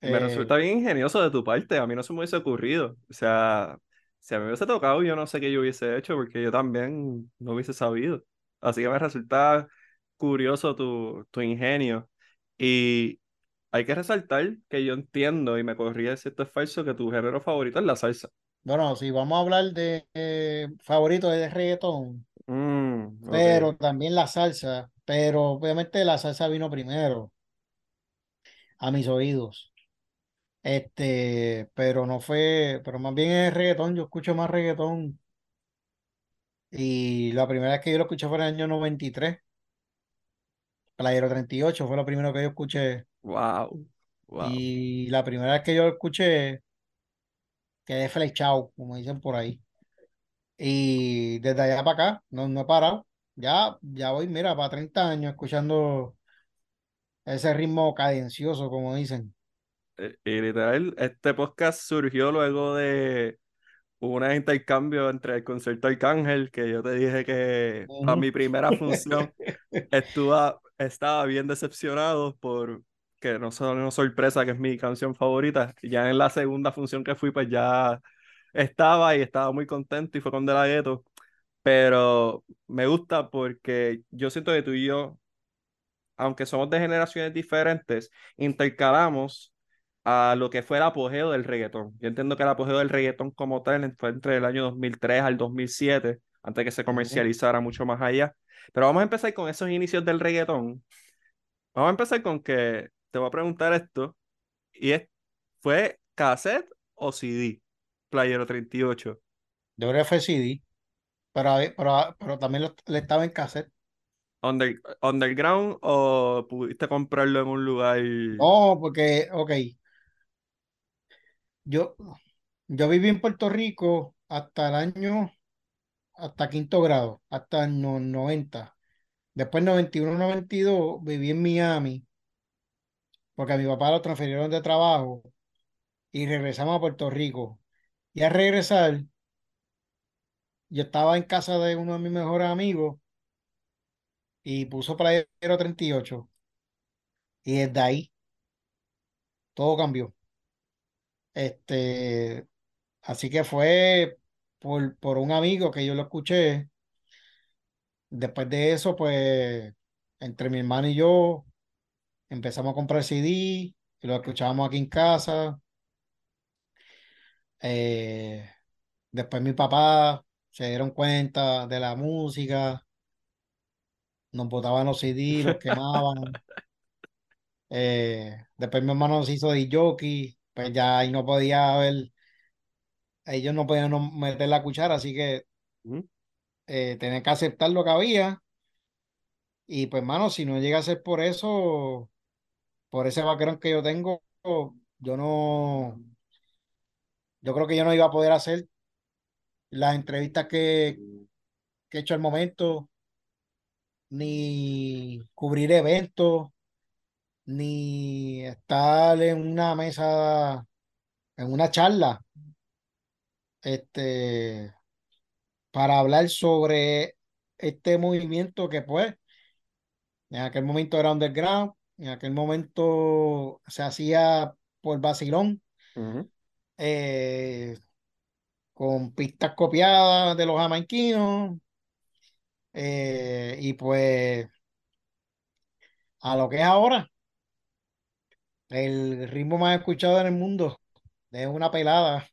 [SPEAKER 1] Me resulta bien ingenioso de tu parte. A mí no se me hubiese ocurrido. O sea, si a mí me hubiese tocado, yo no sé qué yo hubiese hecho porque yo también no hubiese sabido. Así que me resulta curioso tu, tu ingenio. Y hay que resaltar que yo entiendo, y me corría si esto es falso, que tu género favorito es la salsa.
[SPEAKER 2] Bueno, si vamos a hablar de eh, favorito de reggaetón, mm, pero también la salsa, pero obviamente la salsa vino primero a mis oídos. Este, pero no fue, pero más bien es reggaetón, yo escucho más reggaetón. Y la primera vez que yo lo escuché fue en el año 93. Playero 38 fue lo primero que yo escuché.
[SPEAKER 1] Wow.
[SPEAKER 2] Y la primera vez que yo lo escuché, quedé flechado, como dicen por ahí. Y desde allá para acá, no, no he parado. Ya, ya voy, mira, para 30 años escuchando ese ritmo cadencioso, como dicen.
[SPEAKER 1] Eh, y literal, este podcast surgió luego de un intercambio entre el concierto Arcángel, que yo te dije que a mi primera función estuvo, estaba bien decepcionado por que no son una sorpresa, que es mi canción favorita. Ya en la segunda función que fui, pues ya estaba y estaba muy contento y fue con De La Ghetto. Pero me gusta porque yo siento que tú y yo, aunque somos de generaciones diferentes, intercalamos a lo que fue el apogeo del reggaetón. Yo entiendo que el apogeo del reggaetón como tal fue entre el año 2003 al 2007, antes que se comercializara mucho más allá. Pero vamos a empezar con esos inicios del reggaetón. Vamos a empezar con que te voy a preguntar esto. Y es, ¿fue cassette o CD? Playero 38.
[SPEAKER 2] Yo creo que fue CD. Pero, pero, pero también le estaba en cassette.
[SPEAKER 1] ¿Underground o pudiste comprarlo en un lugar?
[SPEAKER 2] No, porque, ok. Yo, yo viví en Puerto Rico hasta el año, hasta quinto grado, hasta el 90. Después 91, 92 viví en Miami porque a mi papá lo transfirieron de trabajo y regresamos a Puerto Rico. Y al regresar, yo estaba en casa de uno de mis mejores amigos y puso Playero 38. Y desde ahí todo cambió. Este, así que fue por, por un amigo que yo lo escuché. Después de eso, pues, entre mi hermano y yo, empezamos a comprar CD y lo escuchábamos aquí en casa. Eh, después mi papá se dieron cuenta de la música, nos botaban los CD, los quemaban. Eh, después mi hermano se hizo de jockey, pues ya ahí no podía ver, ellos no podían meter la cuchara, así que eh, tenía que aceptar lo que había. Y pues, hermano, si no llega a ser por eso, por ese background que yo tengo, yo no, yo creo que yo no iba a poder hacer las entrevistas que, que he hecho al momento, ni cubrir eventos, ni estar en una mesa, en una charla, este, para hablar sobre este movimiento que pues en aquel momento era underground, en aquel momento se hacía por vacilón, eh, con pistas copiadas de los jamaiquinos, eh, y pues a lo que es ahora, el ritmo más escuchado en el mundo es una pelada.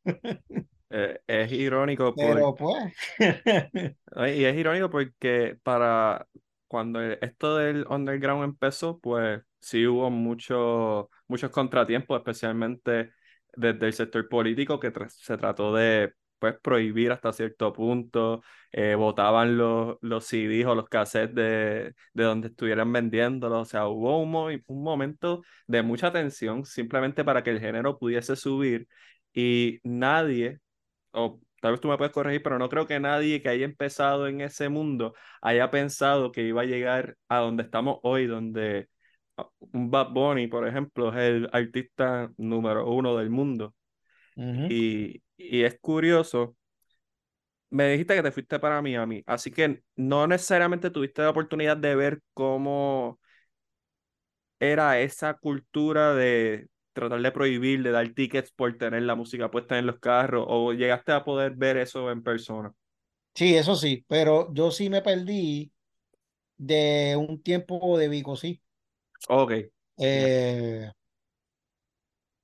[SPEAKER 1] Eh, es irónico.
[SPEAKER 2] Pero pues.
[SPEAKER 1] y es irónico porque para cuando esto del underground empezó, pues sí hubo mucho, muchos contratiempos, especialmente desde el sector político, que se trató de pues, prohibir hasta cierto punto, eh, votaban los, los CDs o los cassettes de, de donde estuvieran vendiéndolos, o sea, hubo un, un momento de mucha tensión simplemente para que el género pudiese subir y nadie, o tal vez tú me puedes corregir, pero no creo que nadie que haya empezado en ese mundo haya pensado que iba a llegar a donde estamos hoy, donde un Bad Bunny, por ejemplo, es el artista número uno del mundo. y, y es curioso. Me dijiste que te fuiste para Miami, así que no necesariamente tuviste la oportunidad de ver cómo era esa cultura de tratar de prohibir, de dar tickets por tener la música puesta en los carros, o llegaste a poder ver eso en persona.
[SPEAKER 2] Sí, eso sí, pero yo sí me perdí de un tiempo de Vico, sí.
[SPEAKER 1] Ok.
[SPEAKER 2] Eh,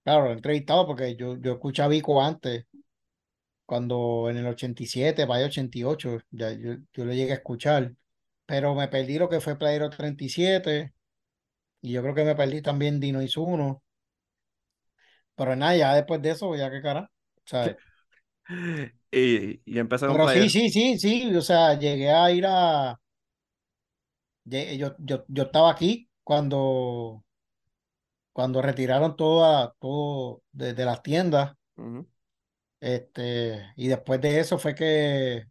[SPEAKER 2] claro, entrevistado porque yo, yo escuché a Vico antes, cuando en el 87, vaya 88, ya yo, yo lo llegué a escuchar, pero me perdí lo que fue Playero 37, y yo creo que me perdí también Dino Uno pero nada, ya después de eso, ya qué cara.
[SPEAKER 1] y, y empecé
[SPEAKER 2] Pero sí, sí, sí, sí. O sea, llegué a ir a. Yo, yo, yo estaba aquí cuando, cuando retiraron todo, todo de, las tiendas. Este, y después de eso fue que,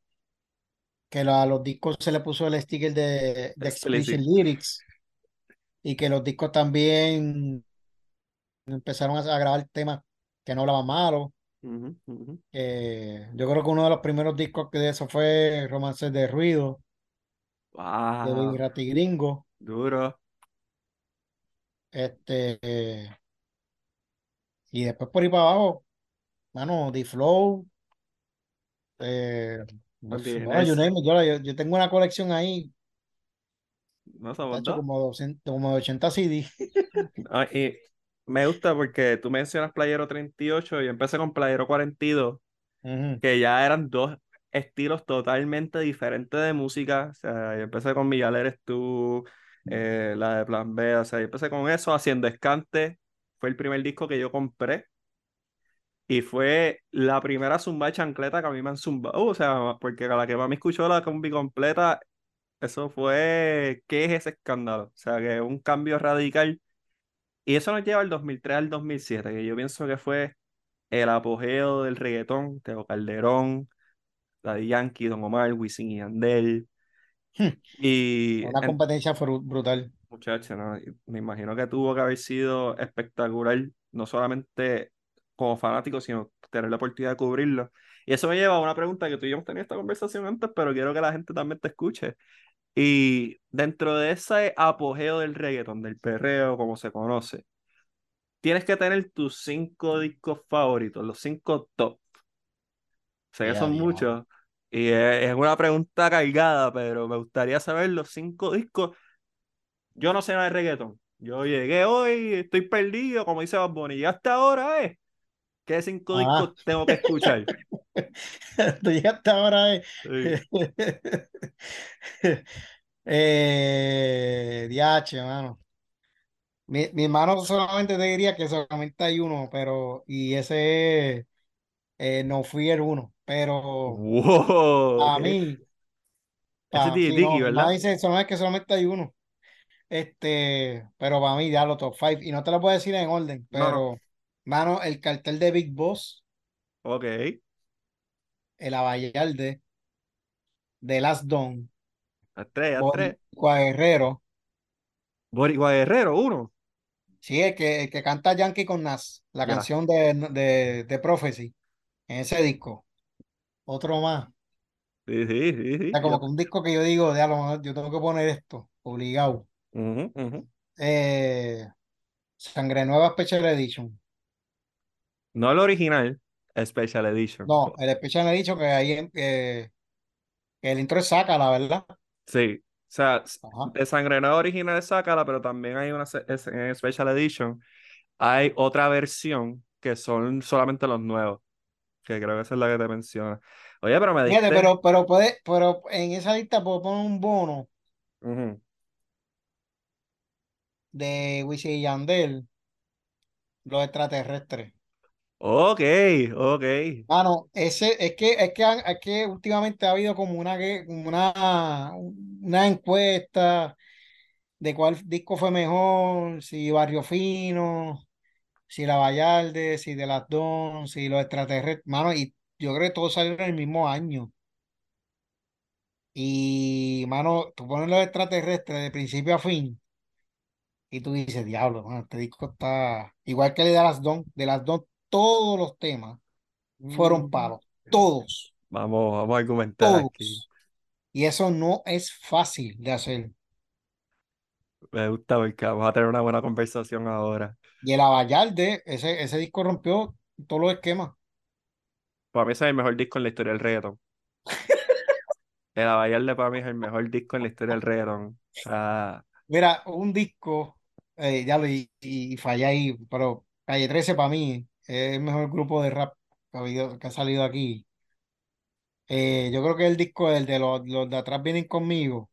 [SPEAKER 2] que a los discos se le puso el sticker de, de Explicit Lyrics y que los discos también empezaron a, grabar temas que no hablaban malo. Eh, yo creo que uno de los primeros discos que de eso fue Romances de Ruido.
[SPEAKER 1] Wow.
[SPEAKER 2] De Gringo.
[SPEAKER 1] Duro.
[SPEAKER 2] Este. y después por ahí para abajo, mano, D-Flow. Eh, yo, tengo una colección ahí.
[SPEAKER 1] No somos
[SPEAKER 2] como, 200, como 80 CD.
[SPEAKER 1] y me gusta porque tú mencionas Playero 38 y empecé con Playero 42, que ya eran dos estilos totalmente diferentes de música. O sea, yo empecé con Miguel Eres tú, eh, la de Plan B, o sea, yo empecé con eso, haciendo escante. Fue el primer disco que yo compré. Y fue la primera zumba de chancleta que a mí me han zumbado. o sea, porque a la que me escuchó la combi completa, eso fue, ¿qué es ese escándalo? O sea, que un cambio radical y eso nos lleva al 2003 al 2007, que yo pienso que fue el apogeo del reggaetón, Teo Calderón, Daddy Yankee, Don Omar, Wisin y Andel. Y
[SPEAKER 2] Una competencia brutal.
[SPEAKER 1] Muchacho, ¿no? me imagino que tuvo que haber sido espectacular, no solamente como fanático, sino tener la oportunidad de cubrirlo. Y eso me lleva a una pregunta que tú y yo hemos tenido esta conversación antes, pero quiero que la gente también te escuche. Y dentro de ese apogeo del reggaeton, del perreo, como se conoce, tienes que tener tus cinco discos favoritos, los cinco top. Sé que son muchos. Y es, una pregunta cargada, pero me gustaría saber los cinco discos. Yo no sé nada de reggaeton. Yo llegué hoy, estoy perdido, como dice Bad Bunny. Y hasta ahora, ¿eh? ¿Qué cinco discos ah. tengo que escuchar?
[SPEAKER 2] Tú llegaste ahora, ¿eh? eh, DH, hermano. Mi, mi, hermano solamente te diría que solamente hay uno, pero, y ese eh, no fui el uno, pero a mí,
[SPEAKER 1] ese
[SPEAKER 2] sí, ¿verdad? dice solamente que solamente hay uno. Este, pero para mí ya lo top five, y no te lo puedo decir en orden, pero, mano, el cartel de Big Boss.
[SPEAKER 1] Ok.
[SPEAKER 2] El Abayalde, de Last Dawn,
[SPEAKER 1] a tres, a tres.
[SPEAKER 2] Guerrero.
[SPEAKER 1] Boricua Guerrero, uno.
[SPEAKER 2] Sí, el que, que canta Yankee con Nas, la canción de, de, de, Prophecy, en ese disco. Otro más.
[SPEAKER 1] Sí, sí, sí. sí.
[SPEAKER 2] como que un disco que yo digo, de a lo mejor yo tengo que poner esto, obligado. Eh, Sangre Nueva Special Edition.
[SPEAKER 1] No el original, Special Edition.
[SPEAKER 2] No, el Special Edition que ahí eh, el intro es Sácala, ¿verdad?
[SPEAKER 1] Sí, o sea, de Sangre Nueva original es Sácala, pero también hay una en Special Edition. Hay otra versión que son solamente los nuevos, que creo que esa es la que te menciona. Oye, pero me
[SPEAKER 2] dijiste... pero, pero, puede, pero en esa lista puedo poner un bono de Wisin y Yandel, los extraterrestres.
[SPEAKER 1] Ok, ok.
[SPEAKER 2] Bueno, ese, es que, es que, es que últimamente ha habido como una, una, una encuesta de cuál disco fue mejor, si Barrio Fino, si La Vallarde, si De las Don, si los extraterrestres. Mano, y yo creo que todos salieron en el mismo año. Y, mano, tú pones los extraterrestres de principio a fin y tú dices, diablo, este disco está igual que el de las Don, de las Don, todos los temas fueron mm. palos, todos.
[SPEAKER 1] Vamos, vamos a argumentar aquí.
[SPEAKER 2] Y eso no es fácil de hacer.
[SPEAKER 1] Me gusta porque vamos a tener una buena conversación ahora.
[SPEAKER 2] Y el Avallarde, ese, ese disco rompió todos los esquemas.
[SPEAKER 1] Para mí ese es el mejor disco en la historia del reggaeton. el Avallarde para mí es el mejor disco en la historia del reggaeton.
[SPEAKER 2] Mira, un disco, eh, ya lo y, y, fallé ahí, pero Calle 13 para mí es el mejor grupo de rap que ha, que ha salido aquí. Eh, yo creo que el disco, el de los, los de atrás vienen conmigo,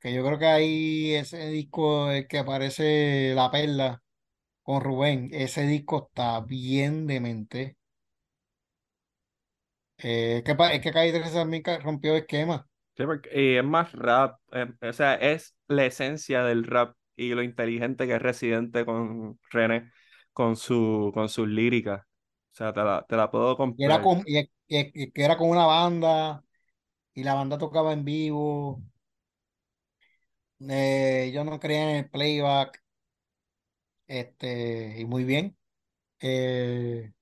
[SPEAKER 2] que yo creo que ahí ese disco el que aparece La Perla con Rubén, ese disco está bien demente. Eh, es que, es que Calle 13 también rompió esquema.
[SPEAKER 1] Sí, porque es más rap, em, o sea, es la esencia del rap y lo inteligente que es Residente con René, con, su, con sus líricas. O sea, te la, te la puedo comprar.
[SPEAKER 2] Era con, y, que era con una banda y la banda tocaba en vivo. Eh, yo no creía en el playback. Este, y muy bien. Eh,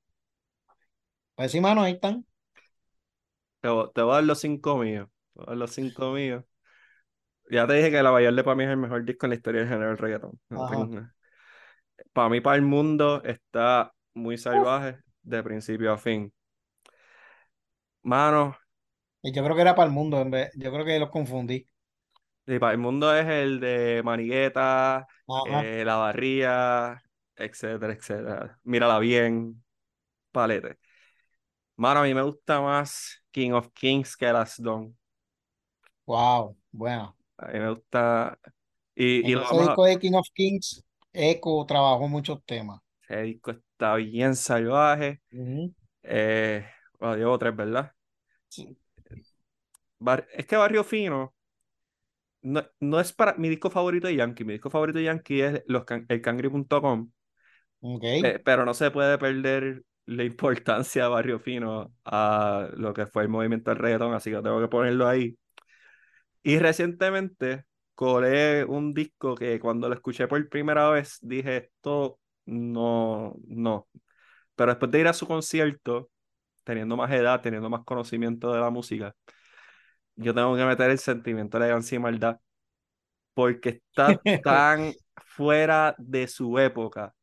[SPEAKER 2] pues sí, mano, ahí están.
[SPEAKER 1] Te, voy a dar los cinco míos. Te voy a dar los cinco míos. Ya te dije que La Bayarde para mí es el mejor disco en la historia del género del reggaetón. Para mí, para el mundo, está muy salvaje de principio a fin. Mano.
[SPEAKER 2] Yo creo que era para el mundo, en vez, yo creo que los confundí.
[SPEAKER 1] Sí, para el mundo es el de Manigueta, eh, La Barría, etcétera, etcétera. Mírala bien, palete. Mano, a mí me gusta más King of Kings que Las Don.
[SPEAKER 2] Wow, bueno.
[SPEAKER 1] A mí me gusta. Y,
[SPEAKER 2] en ese disco de King of Kings, Echo trabajó muchos temas.
[SPEAKER 1] Ese disco está bien salvaje. Eh, bueno, llevo tres, ¿verdad? Sí. Es que Barrio Fino no, no, es para mi disco favorito de Yankee. Mi disco favorito de Yankee es los el cangri.com.
[SPEAKER 2] Okay.
[SPEAKER 1] Eh, pero no se puede perder la importancia de Barrio Fino a lo que fue el movimiento del reggaetón, así que tengo que ponerlo ahí. Y recientemente colé un disco que cuando lo escuché por primera vez dije esto no, no. Pero después de ir a su concierto, teniendo más edad, teniendo más conocimiento de la música, yo tengo que meter el sentimiento de elegancia y maldad porque está tan fuera de su época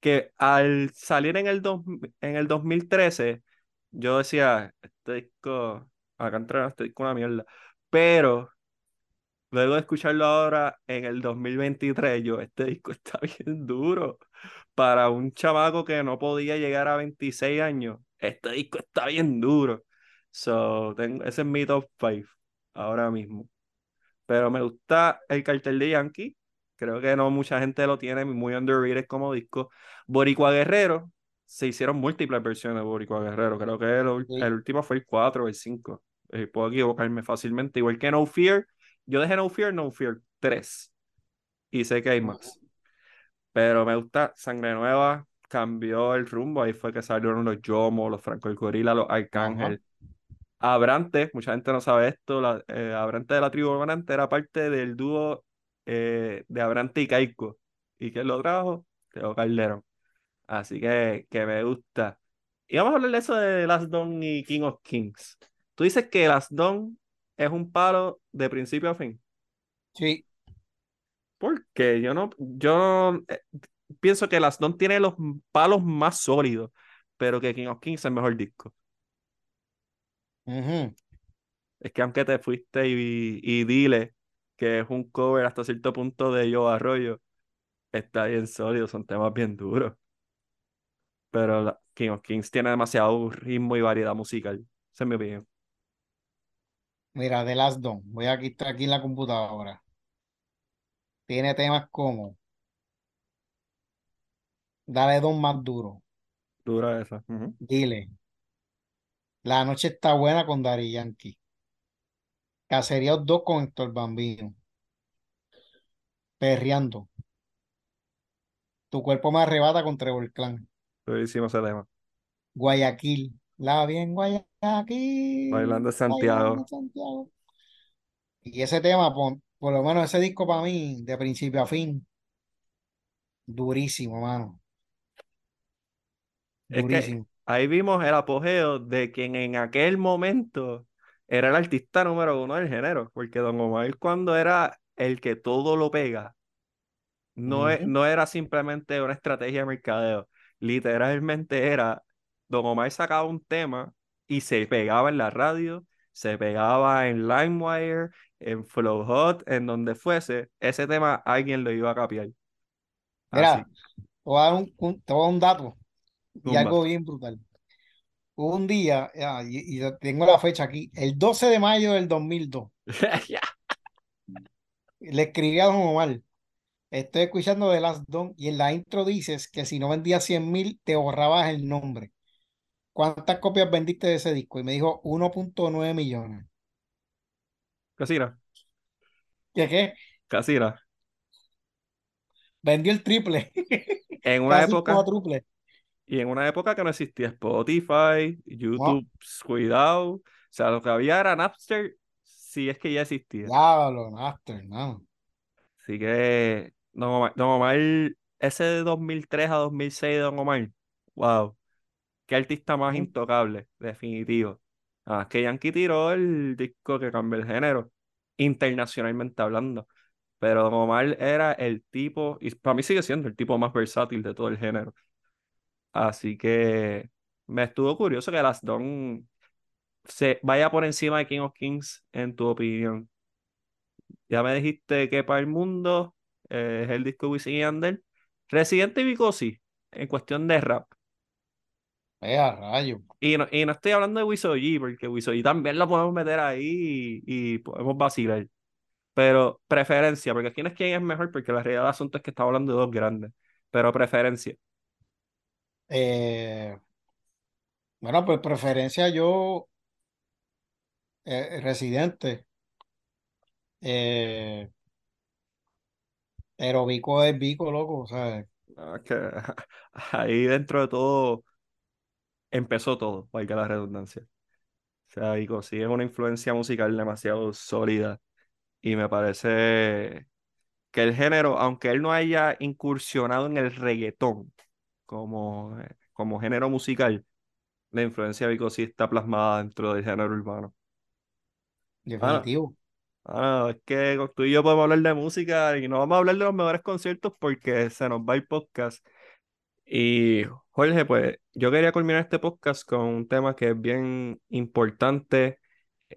[SPEAKER 1] que al salir en el, en el 2013, yo decía, este disco, acá entra este disco una mierda, pero luego de escucharlo ahora en el 2023, yo, este disco está bien duro. Para un chamaco que no podía llegar a 26 años, este disco está bien duro. So, tengo, ese es mi top 5 ahora mismo. Pero me gusta el cartel de Yankee. Creo que no mucha gente lo tiene, muy underrated como disco. Boricua Guerrero, se hicieron múltiples versiones de Boricua Guerrero. Creo que el, último fue el 4 o el 5. Eh, puedo equivocarme fácilmente. Igual que No Fear, yo dejé No Fear, No Fear 3. Y sé que hay más. Pero me gusta Sangre Nueva, cambió el rumbo. Ahí fue que salieron los Yomo, los Franco el Gorila, los Arcángel. Abrante, mucha gente no sabe esto, la, eh, Abrante de la tribu Abrante era parte del dúo eh, de Abrante y Caico. ¿Y quién lo trajo? Teo Calderón. Así que, que me gusta. Y vamos a hablar de eso de Last Dawn y King of Kings. Tú dices que Last Dawn es un palo de principio a fin.
[SPEAKER 2] Sí.
[SPEAKER 1] Porque yo no, yo eh, pienso que Las Don tiene los palos más sólidos, pero que King of Kings es el mejor disco. Es que aunque te fuiste y, y dile que es un cover hasta cierto punto de Yo Arroyo, está bien sólido, son temas bien duros. Pero King of Kings tiene demasiado ritmo y variedad musical. Esa es mi opinión.
[SPEAKER 2] Mira, The Last Don, voy a quitar aquí en la computadora. Tiene temas como Dale Don más duro.
[SPEAKER 1] Dura esa.
[SPEAKER 2] Dile. La noche está buena con Dari Yankee. Caseríos 2 con Héctor Bambino. Perreando. Tu cuerpo me arrebata con Trevor Clan.
[SPEAKER 1] hicimos ese tema.
[SPEAKER 2] Guayaquil. La bien Guayaquil.
[SPEAKER 1] Bailando Santiago.
[SPEAKER 2] Santiago. Y ese tema, por, por, lo menos ese disco para mí, de principio a fin, durísimo, mano.
[SPEAKER 1] Durísimo. Ahí vimos el apogeo de quien en aquel momento era el artista número uno del género, porque Don Omar cuando era el que todo lo pega, no, e, no era simplemente una estrategia de mercadeo, literalmente era, Don Omar sacaba un tema y se pegaba en la radio, se pegaba en LimeWire, en Flow Hot, en donde fuese, ese tema alguien lo iba a capiar.
[SPEAKER 2] Mira, te voy a dar un, un dato y algo bien brutal. un día, y, tengo la fecha aquí, el 12 de mayo del 2002. Le escribí a Don Omar, estoy escuchando The Last Don y en la intro dices que si no vendías 100 mil te borrabas el nombre. ¿Cuántas copias vendiste de ese disco? Y me dijo 1.9 millones.
[SPEAKER 1] Casira.
[SPEAKER 2] ¿Qué qué?
[SPEAKER 1] Casira.
[SPEAKER 2] Vendió el triple.
[SPEAKER 1] En una época. Y en una época que no existía Spotify, YouTube, cuidado. O sea, lo que había era Napster, si es que ya existía.
[SPEAKER 2] Claro, Napster, no.
[SPEAKER 1] Así que, Don Omar, Don Omar, ese de 2003 a 2006 de Don Omar, wow. Qué artista más intocable, definitivo. Ah, que Yankee tiró el disco que cambió el género, internacionalmente hablando. Pero Don Omar era el tipo, y para mí sigue siendo el tipo más versátil de todo el género. Así que me estuvo curioso que las Don se vaya por encima de King of Kings, en tu opinión. Ya me dijiste que para el mundo eh, es el disco Wisin y Yandel. Residente y sí, en cuestión de rap.
[SPEAKER 2] Vea, rayo.
[SPEAKER 1] Y no, y no estoy hablando de Wisoji, porque Wisoji también lo podemos meter ahí y, podemos vacilar. Pero preferencia, porque quién es quién es mejor, porque la realidad del asunto es que estamos hablando de dos grandes. Pero preferencia.
[SPEAKER 2] Eh, bueno, pues preferencia yo, eh, residente. Eh, pero Vico es Vico, loco, o sea.
[SPEAKER 1] ahí dentro de todo empezó todo, valga la redundancia. O sea, sí es una influencia musical demasiado sólida y me parece que el género, aunque él no haya incursionado en el reggaetón, como, eh, como género musical, la influencia de Vico sí está plasmada dentro del género urbano.
[SPEAKER 2] Definitivo.
[SPEAKER 1] Ah, es que tú y yo podemos hablar de música y no vamos a hablar de los mejores conciertos porque se nos va el podcast. Y Jorge, pues yo quería culminar este podcast con un tema que es bien importante,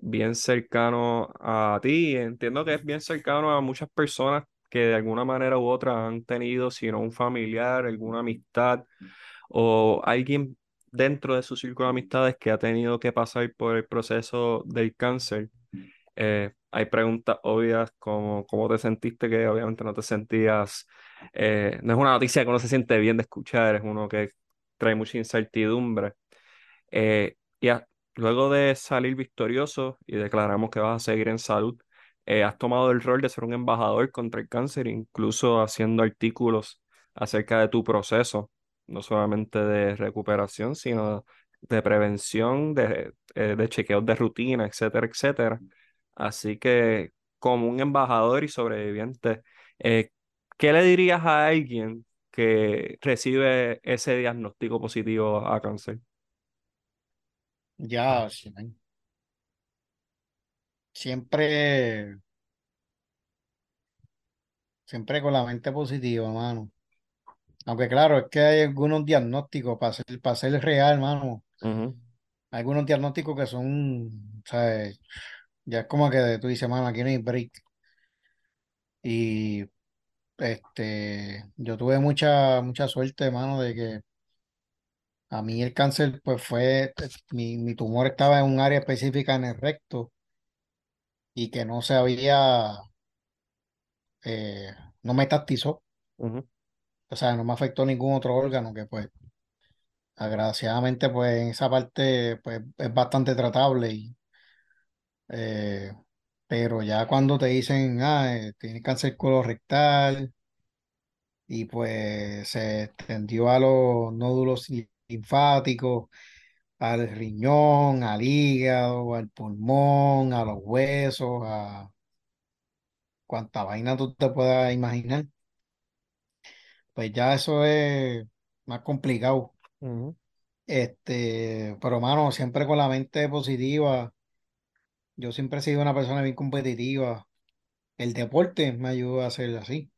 [SPEAKER 1] bien cercano a ti. Entiendo que es bien cercano a muchas personas que de alguna manera u otra han tenido, si no un familiar, alguna amistad o alguien dentro de su círculo de amistades que ha tenido que pasar por el proceso del cáncer. Eh, hay preguntas obvias como cómo te sentiste, que obviamente no te sentías, eh, no es una noticia que uno se siente bien de escuchar, es uno que trae mucha incertidumbre. Eh, y luego de salir victorioso y declaramos que vas a seguir en salud, eh, has tomado el rol de ser un embajador contra el cáncer, incluso haciendo artículos acerca de tu proceso, no solamente de recuperación, sino de prevención, de, eh, de chequeos de rutina, etcétera, etcétera. Así que, como un embajador y sobreviviente, eh, ¿qué le dirías a alguien que recibe ese diagnóstico positivo a cáncer?
[SPEAKER 2] Ya, siempre siempre con la mente positiva, mano. Aunque claro, es que hay algunos diagnósticos para ser, para ser real, mano. Hay algunos diagnósticos que son, ¿sabes? Ya es como que tú dices, mano, aquí no hay break. Y este, yo tuve mucha, mucha suerte, mano, de que a mí el cáncer, pues fue, mi, mi tumor estaba en un área específica en el recto y que no se había, eh, no metastizó. O sea, no me afectó ningún otro órgano que pues, agraciadamente, pues en esa parte, pues es bastante tratable y, eh, pero ya cuando te dicen, ah, eh, tienes cáncer colorectal y pues se extendió a los nódulos linfáticos, al riñón, al hígado, al pulmón, a los huesos, a cuánta vaina tú te puedas imaginar. Pues ya eso es más complicado. Este, pero mano, siempre con la mente positiva. Yo siempre he sido una persona bien competitiva. El deporte me ayudó a ser así.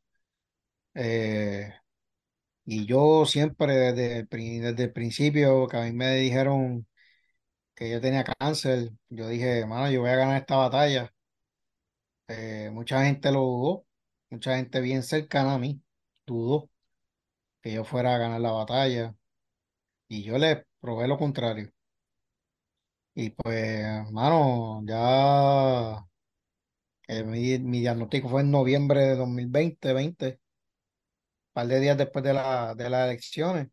[SPEAKER 2] Eh, y yo siempre desde el, desde el principio que a mí me dijeron que yo tenía cáncer, yo dije, mano, yo voy a ganar esta batalla. Eh, mucha gente lo dudó, mucha gente bien cercana a mí dudó que yo fuera a ganar la batalla y yo le probé lo contrario. Y pues, mano, ya eh, mi, mi, diagnóstico fue en noviembre de 2020, 20, un par de días después de, la, de las elecciones.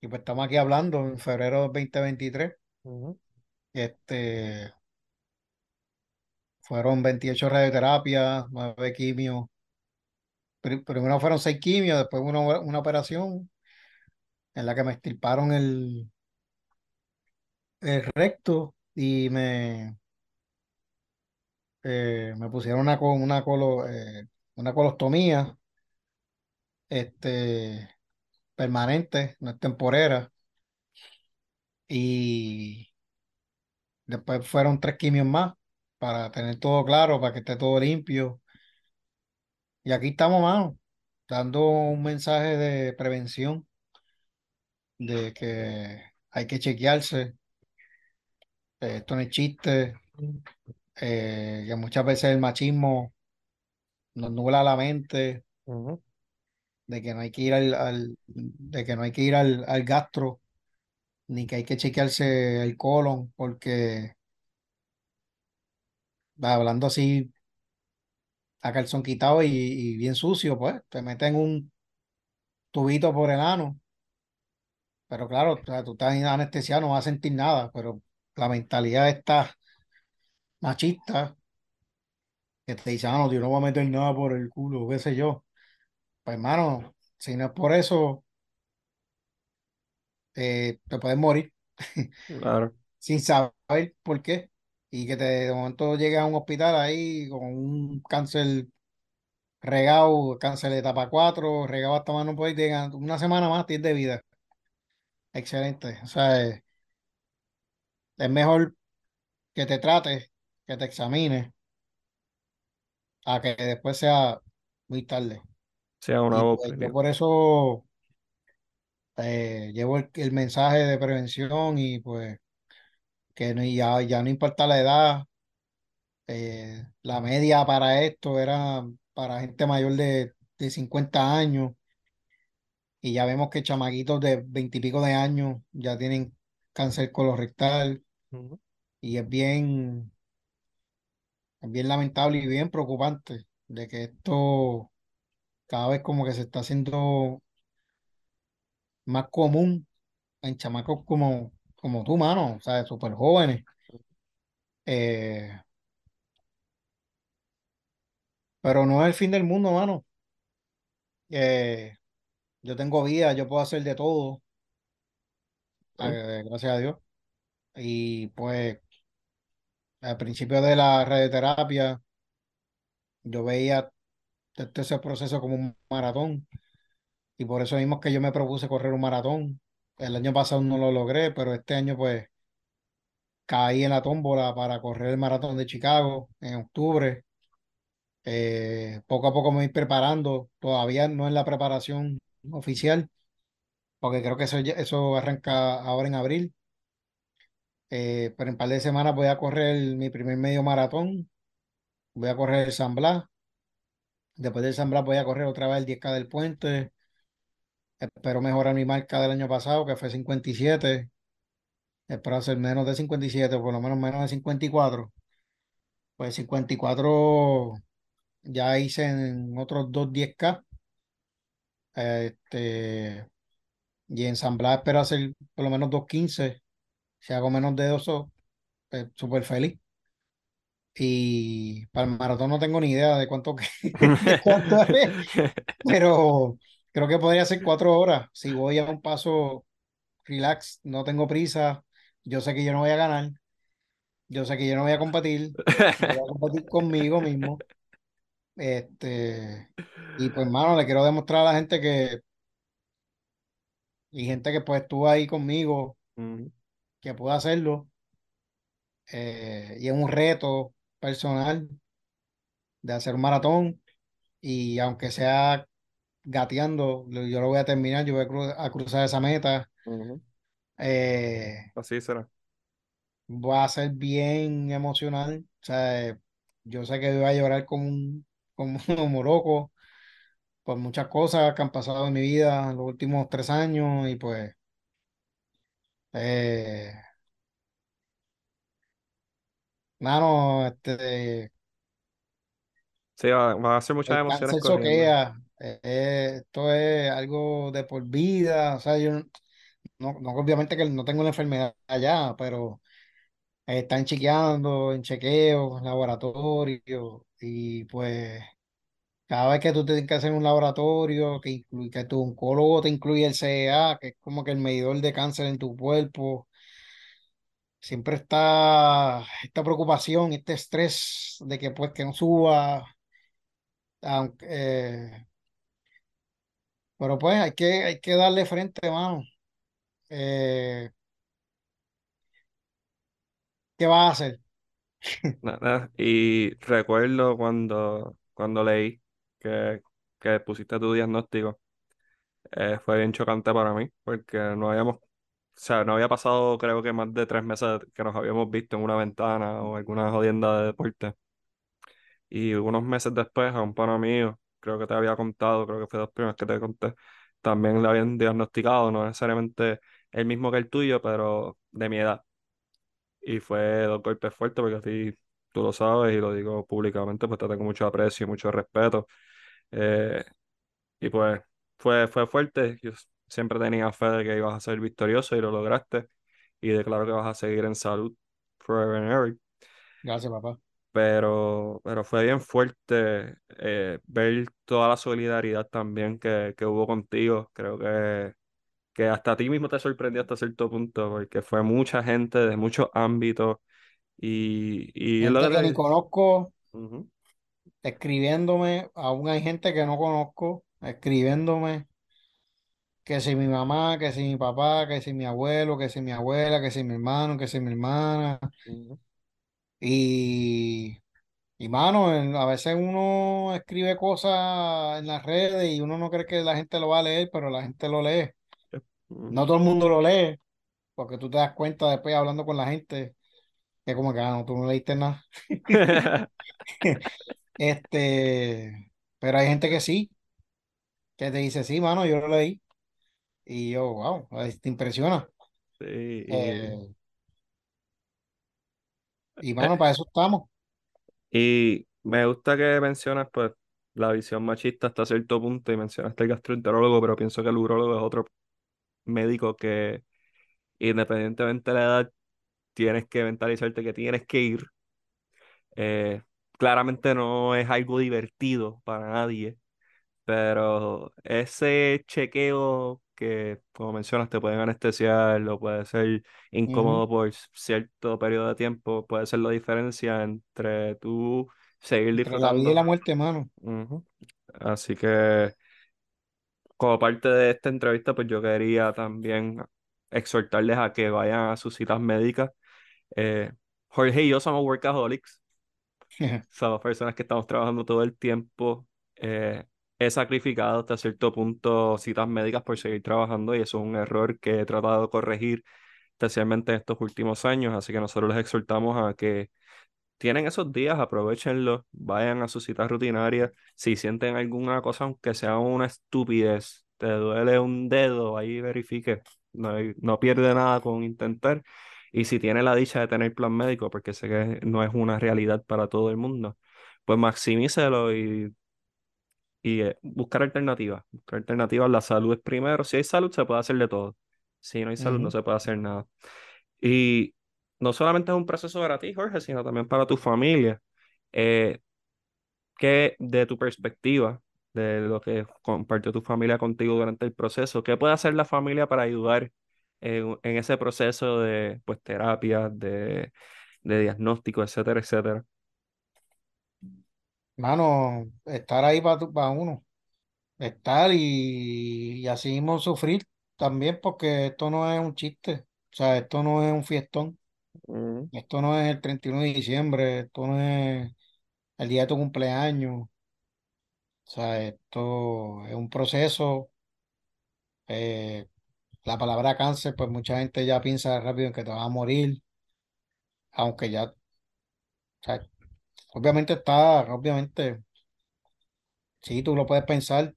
[SPEAKER 2] Y pues estamos aquí hablando en febrero de 2023. Este, fueron 28 radioterapias, 9 quimios. Primero fueron 6 quimios, después una, una operación en la que me estirparon el, el recto y me, eh, me pusieron una, una, colo, eh, una colostomía este, permanente, no es temporera. Y después fueron tres quimios más para tener todo claro, para que esté todo limpio. Y aquí estamos, mano, dando un mensaje de prevención, de que hay que chequearse. esto no es chiste, eh, que muchas veces el machismo nos nubla la mente, de que no hay que ir al, de que no hay que ir al, al gastro, ni que hay que chequearse el colon, porque hablando así a calzón quitado y, bien sucio, pues te meten un tubito por el ano. Pero claro, tú estás anestesiado, no vas a sentir nada, pero la mentalidad está machista que te dice, ah, no, yo no voy a meter nada por el culo, qué sé yo. Pues hermano, si no es por eso, eh, te puedes morir.
[SPEAKER 1] Claro.
[SPEAKER 2] Sin saber por qué y que te, de momento llegues a un hospital ahí con un cáncer regado, cáncer de etapa 4, regado hasta más no puedes llegar una semana más tienes de vida. Excelente. O sea, es, mejor que te trates, que te examines, a que después sea muy tarde.
[SPEAKER 1] Sea una
[SPEAKER 2] pues, por eso eh, llevo el mensaje de prevención y pues que no, ya, ya no importa la edad, eh, la media para esto era para gente mayor de, de 50 años. Y ya vemos que chamaguitos de 20 y pico de años ya tienen cáncer colorectal y es bien, es bien lamentable y bien preocupante de que esto cada vez como que se está haciendo más común en chamacos como como tú, mano, o sea, súper jóvenes. Eh, pero no es el fin del mundo, mano. Eh, yo tengo vida, yo puedo hacer de todo. Eh, gracias a Dios. Y pues, al principio de la radioterapia, yo veía todo ese proceso como un maratón. Y por eso mismo que yo me propuse correr un maratón. El año pasado no lo logré, pero este año pues caí en la tómbola para correr el maratón de Chicago en octubre. Eh, poco a poco me voy preparando, todavía no es la preparación oficial, porque creo que eso, eso arranca ahora en abril. Eh, pero en un par de semanas voy a correr mi primer medio maratón, voy a correr el San Blas. Después del San Blas voy a correr otra vez el 10K del Puente. Espero mejorar mi marca del año pasado, que fue 57. Espero hacer menos de 57, o por lo menos menos de 54. Pues 54 ya hice en otros dos 10K. Este, y en San espero hacer por lo menos 215. Si hago menos de eso, pues, súper feliz. Y para el maratón no tengo ni idea de cuánto, cuánto es, pero creo que podría ser cuatro horas. Si voy a un paso relax, no tengo prisa, yo sé que yo no voy a ganar, yo sé que yo no voy a competir, voy a competir conmigo mismo. Este, y pues, mano, le quiero demostrar a la gente que, y gente que pues estuvo ahí conmigo, que puedo hacerlo. Eh, y es un reto personal de hacer un maratón y aunque sea gateando, yo lo voy a terminar, yo voy a, cruzar esa meta.
[SPEAKER 1] Eh, Así será.
[SPEAKER 2] Va a ser bien emocional. O sea, yo sé que voy a llorar como un, como un loco por muchas cosas que han pasado en mi vida en los últimos tres años y pues eh, Mano, este.
[SPEAKER 1] Sí, va, a ser muchas emociones.
[SPEAKER 2] Eh, esto es algo de por vida. O sea, yo no, no, obviamente que no tengo la enfermedad allá, pero están chequeando en chequeos, laboratorio, y pues cada vez que tú tienes que hacer un laboratorio, que, incluye, que tu oncólogo te incluye el CEA, que es como que el medidor de cáncer en tu cuerpo, siempre está esta preocupación, este estrés de que pues que no suba, aunque, eh, pero pues hay que, hay que darle frente, mano. Eh, ¿qué vas a hacer?
[SPEAKER 1] Nada, y recuerdo cuando, cuando leí que, que pusiste tu diagnóstico, eh, fue bien chocante para mí, porque no habíamos o sea, no había pasado creo que más de tres meses que nos habíamos visto en una ventana o alguna jodienda de deporte. Y unos meses después a un pana mío, creo que te había contado, creo que fue los primeros que te conté, también le habían diagnosticado, no necesariamente el mismo que el tuyo, pero de mi edad. Y fue dos golpes fuertes porque a ti tú lo sabes y lo digo públicamente, pues te tengo mucho aprecio y mucho respeto. Eh, y pues fue, fue fuerte. Yo siempre tenía fe de que ibas a ser victorioso y lo lograste. Y declaro que vas a seguir en salud forever and ever.
[SPEAKER 2] Gracias, papá.
[SPEAKER 1] Pero, pero fue bien fuerte eh, ver toda la solidaridad también que, que hubo contigo. Creo que, que hasta a ti mismo te sorprendió hasta cierto punto, porque fue mucha gente de muchos ámbitos. Y, y
[SPEAKER 2] gente que, ni conozco, escribiéndome, aún hay gente que no conozco, escribiéndome que si mi mamá, que si mi papá, que si mi abuelo, que si mi abuela, que si mi hermano, que si mi hermana. Y, y mano, a veces uno escribe cosas en las redes y uno no cree que la gente lo va a leer, pero la gente lo lee. No todo el mundo lo lee, porque tú te das cuenta después hablando con la gente que como que, ah, no, tú no leíste nada. este, pero hay gente que sí, que te dice, sí, mano, yo lo leí. Y yo, wow, te impresiona.
[SPEAKER 1] Sí. Eh,
[SPEAKER 2] y bueno, para eso estamos.
[SPEAKER 1] Y me gusta que mencionas pues la visión machista hasta cierto punto y mencionaste el gastroenterólogo, pero pienso que el urólogo es otro médico que independientemente de la edad tienes que mentalizarte que tienes que ir. Eh, claramente no es algo divertido para nadie, pero ese chequeo que, como mencionas, te pueden anestesiar o puede ser incómodo por cierto periodo de tiempo, puede ser la diferencia entre tú seguir disfrutando.
[SPEAKER 2] la vida y la muerte, mano.
[SPEAKER 1] Así que, como parte de esta entrevista, pues yo quería también exhortarles a que vayan a sus citas médicas. Eh, Jorge y yo somos workaholics. Somos personas que estamos trabajando todo el tiempo. Eh, he sacrificado hasta cierto punto citas médicas por seguir trabajando y eso es un error que he tratado de corregir, especialmente en estos últimos años. Así que nosotros les exhortamos a que tienen esos días, aprovechenlos, vayan a su cita rutinaria. Si sienten alguna cosa, aunque sea una estupidez, te duele un dedo, ahí verifique. No, no pierde nada con intentar. Y si tiene la dicha de tener plan médico, porque sé que no es una realidad para todo el mundo, pues maximícelo y, y eh, buscar alternativas. Buscar alternativas, la salud es primero. Si hay salud, se puede hacer de todo. Si no hay salud, no se puede hacer nada. Y no solamente es un proceso para ti, Jorge, sino también para tu familia. Eh, ¿Qué de tu perspectiva, de lo que compartió tu familia contigo durante el proceso, qué puede hacer la familia para ayudar en, ese proceso de pues, terapia, de, de diagnóstico, etcétera, etcétera?
[SPEAKER 2] Mano, estar ahí para, para uno, estar y, y así mismo sufrir también, porque esto no es un chiste, o sea, esto no es un fiestón. Mm. Esto no es el 31 de diciembre, esto no es el día de tu cumpleaños. O sea, esto es un proceso. Eh, la palabra cáncer, pues mucha gente ya piensa rápido en que te vas a morir, aunque ya, o sea, obviamente está, obviamente, sí, tú lo puedes pensar,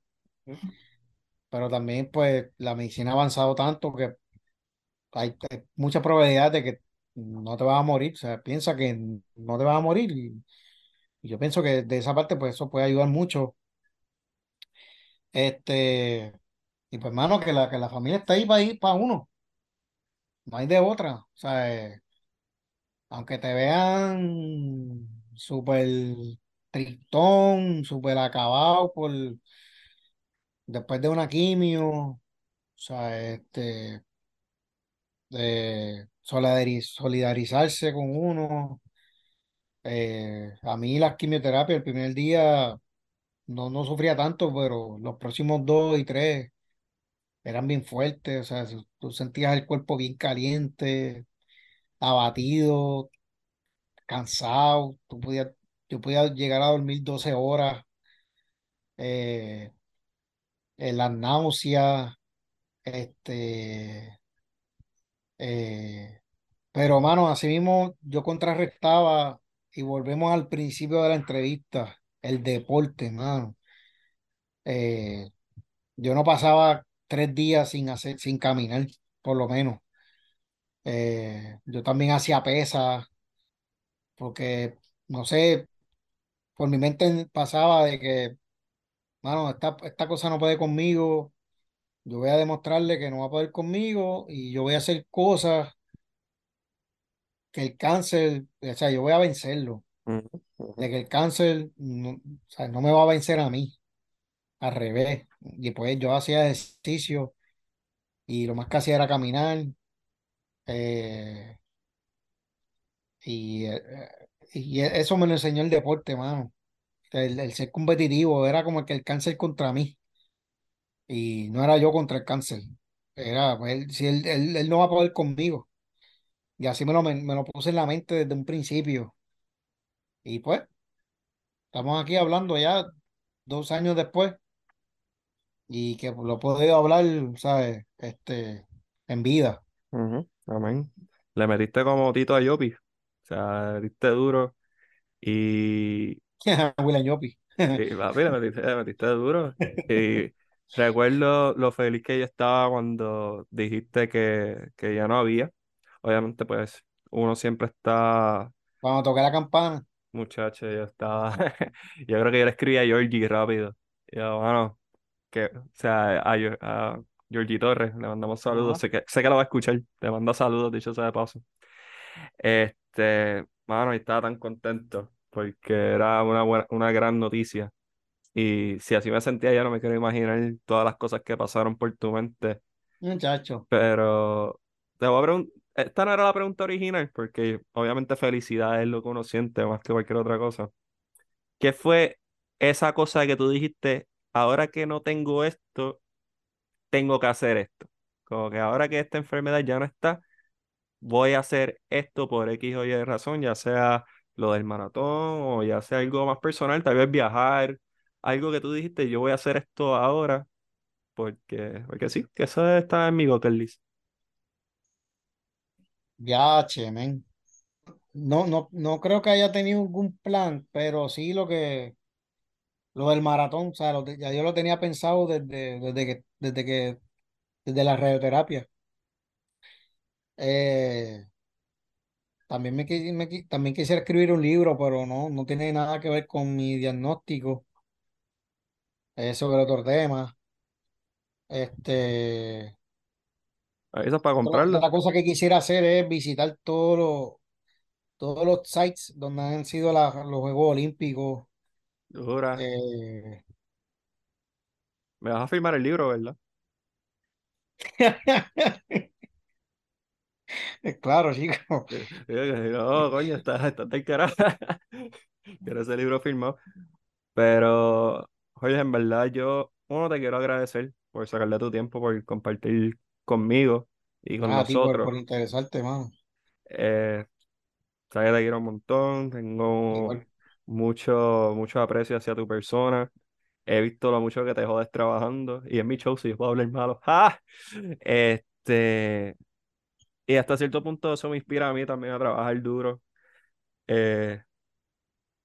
[SPEAKER 2] pero también pues la medicina ha avanzado tanto que hay, hay mucha probabilidad de que no te vas a morir, o sea, piensa que no te vas a morir y, yo pienso que de esa parte pues eso puede ayudar mucho. Este, y pues hermano, que la, que la familia está ahí para ir para uno, no hay de otra, o sea, eh, aunque te vean súper tristón, súper acabado por después de una quimio, o sea, este, de solidarizarse con uno. Eh, a mí la quimioterapia el primer día no, no sufría tanto, pero los próximos dos y tres eran bien fuertes, o sea, tú sentías el cuerpo bien caliente, abatido, cansado, tú podías, yo podía llegar a dormir 12 horas, eh, las náuseas, este, eh, pero, mano, así mismo yo contrarrestaba y volvemos al principio de la entrevista, el deporte, mano. Eh, yo no pasaba tres días sin hacer, sin caminar, por lo menos. Eh, yo también hacía pesas, porque, no sé, por mi mente pasaba de que, mano, esta, esta cosa no puede conmigo, yo voy a demostrarle que no va a poder conmigo y yo voy a hacer cosas que el cáncer, o sea, yo voy a vencerlo. De que el cáncer no, o sea, no me va a vencer a mí. Al revés. Y pues yo hacía ejercicio y lo más que hacía era caminar. Eh, y, eh, y eso me lo enseñó el deporte, mano. El, el, ser competitivo era como que el cáncer contra mí. Y no era yo contra el cáncer. Era, pues, si él, él, él, no va a poder conmigo. Y así me lo, me, lo puse en la mente desde un principio. Y pues, estamos aquí hablando ya dos años después. Y que lo he podido hablar, ¿sabes? Este, en vida.
[SPEAKER 1] Amén. Le metiste como Tito a Yopi. O sea, metiste duro. Y.
[SPEAKER 2] William Yopi.
[SPEAKER 1] papi, le metiste, metiste duro. Y recuerdo lo feliz que yo estaba cuando dijiste que, que ya no había obviamente pues uno siempre está...
[SPEAKER 2] Cuando toqué la campana.
[SPEAKER 1] Muchacho, yo estaba... yo creo que yo le escribí a Georgie rápido. yo, bueno, que, o sea, a, a Georgie Torres, le mandamos saludos. Sé que, sé que lo va a escuchar. Le mando saludos, dicho sea de paso. Este, mano, y estaba tan contento porque era una, buena, una gran noticia. Y si así me sentía, ya no me quiero imaginar todas las cosas que pasaron por tu mente.
[SPEAKER 2] Muchacho.
[SPEAKER 1] Pero te voy a preguntar, esta no era la pregunta original, porque obviamente felicidad es lo que uno siente más que cualquier otra cosa. ¿Qué fue esa cosa que tú dijiste, ahora que no tengo esto, tengo que hacer esto? Como que ahora que esta enfermedad ya no está, voy a hacer esto por X o Y razón, ya sea lo del maratón o ya sea algo más personal, tal vez viajar, algo que tú dijiste, yo voy a hacer esto ahora, porque, porque sí, que eso está en mi bucket list.
[SPEAKER 2] Ya, men. No, no, no creo que haya tenido algún plan, pero sí lo que, lo del maratón, o sea, ya yo lo tenía pensado desde, desde que, desde que, desde la radioterapia. Eh, también me, me, también quisiera escribir un libro, pero no, no tiene nada que ver con mi diagnóstico. Es sobre otro tema. Este.
[SPEAKER 1] Eso es para comprarlo.
[SPEAKER 2] Otra cosa que quisiera hacer es visitar todos los, todos los sites donde han sido los Juegos Olímpicos.
[SPEAKER 1] Eh, Me vas a firmar el libro, ¿verdad?
[SPEAKER 2] claro, chico.
[SPEAKER 1] No, coño, está, está del carajo. Quiero ese libro firmado. Pero, oye, en verdad, yo, uno, te quiero agradecer por sacarle tu tiempo, por compartir conmigo y con nosotros.
[SPEAKER 2] por, interesarte, mano.
[SPEAKER 1] Eh, sabes, te quiero un montón. Tengo mucho, mucho aprecio hacia tu persona. He visto lo mucho que te jodes trabajando y en mi show si yo puedo hablar malo. ¡Ah! Este, y hasta cierto punto eso me inspira a mí también a trabajar duro. Eh,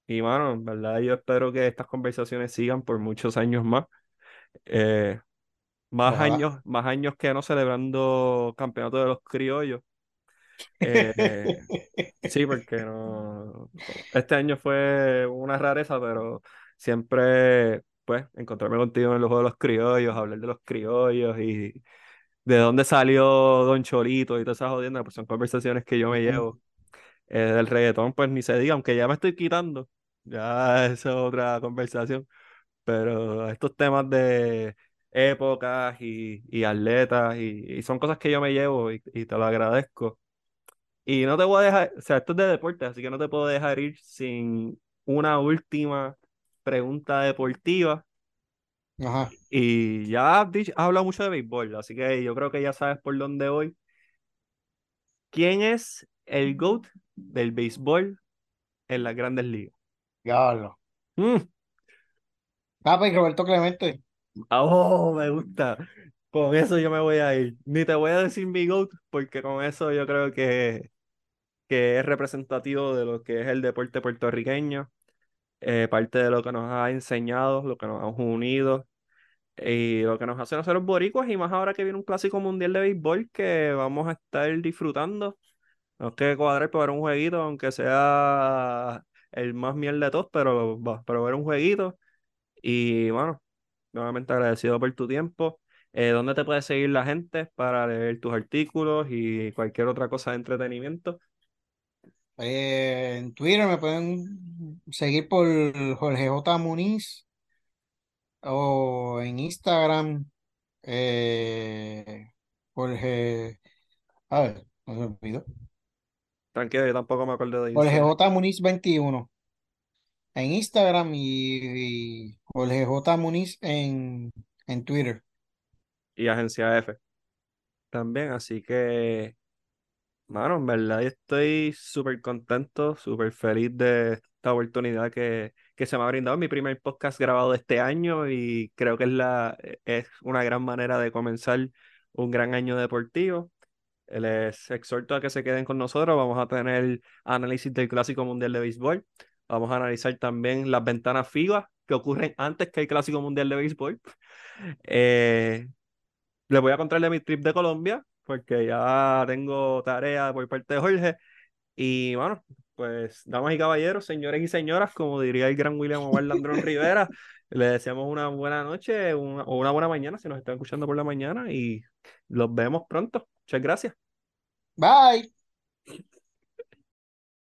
[SPEAKER 1] y bueno, en verdad yo espero que estas conversaciones sigan por muchos años más. Eh, más años, más años que no celebrando campeonato de los criollos. Eh, sí, porque no. Este año fue una rareza, pero siempre, pues, encontrarme contigo en el juego de los criollos, hablar de los criollos y de dónde salió Don Cholito y todas esas jodiendas, pues son conversaciones que yo me llevo. Eh, del reggaetón, pues ni se diga, aunque ya me estoy quitando, ya es otra conversación. Pero estos temas de épocas y, y atletas y, son cosas que yo me llevo y, y, te lo agradezco. Y no te voy a dejar, o sea, esto es de deporte, así que no te puedo dejar ir sin una última pregunta deportiva y ya has, hablado mucho de béisbol, así que yo creo que ya sabes por dónde voy. ¿Quién es el GOAT del béisbol en las grandes ligas?
[SPEAKER 2] Diablo. Mm. y Roberto Clemente.
[SPEAKER 1] Oh, me gusta. Con eso yo me voy a ir. Ni te voy a decir mi GOAT, porque con eso yo creo que, que es representativo de lo que es el deporte puertorriqueño. Eh, parte de lo que nos ha enseñado, lo que nos ha unido y lo que nos hace nosotros boricuas y más ahora que viene un clásico mundial de béisbol que vamos a estar disfrutando. Es que cuadrar para ver un jueguito, aunque sea el más miel de todos, pero, pero ver un jueguito. Y bueno, nuevamente agradecido por tu tiempo. Eh, ¿Dónde te puede seguir la gente para leer tus artículos y cualquier otra cosa de entretenimiento?
[SPEAKER 2] Eh, en Twitter me pueden seguir por Jorge J. Muniz o en Instagram eh, Jorge. A ver, no se me olvidó.
[SPEAKER 1] Tranquilo, yo tampoco me acuerdo de
[SPEAKER 2] Jorge J. Muniz 21 en Instagram y, Jorge J. Muniz en, en Twitter.
[SPEAKER 1] Y Agencia F también, así que Mano, en verdad yo estoy súper contento, súper feliz de esta oportunidad que, que se me ha brindado. Mi primer podcast grabado de este año y creo que es, la, es una gran manera de comenzar un gran año deportivo. Les exhorto a que se queden con nosotros. Vamos a tener análisis del Clásico Mundial de Béisbol. Vamos a analizar también las ventanas FIBA que ocurren antes que el Clásico Mundial de Béisbol. Eh, les voy a contarle mi trip de Colombia, porque ya tengo tarea por parte de Jorge. Y bueno, pues damas y caballeros, señores y señoras, como diría el gran William Omar Landrón Rivera, le deseamos una buena noche o una buena mañana si nos están escuchando por la mañana y los vemos pronto. Muchas gracias.
[SPEAKER 2] Bye.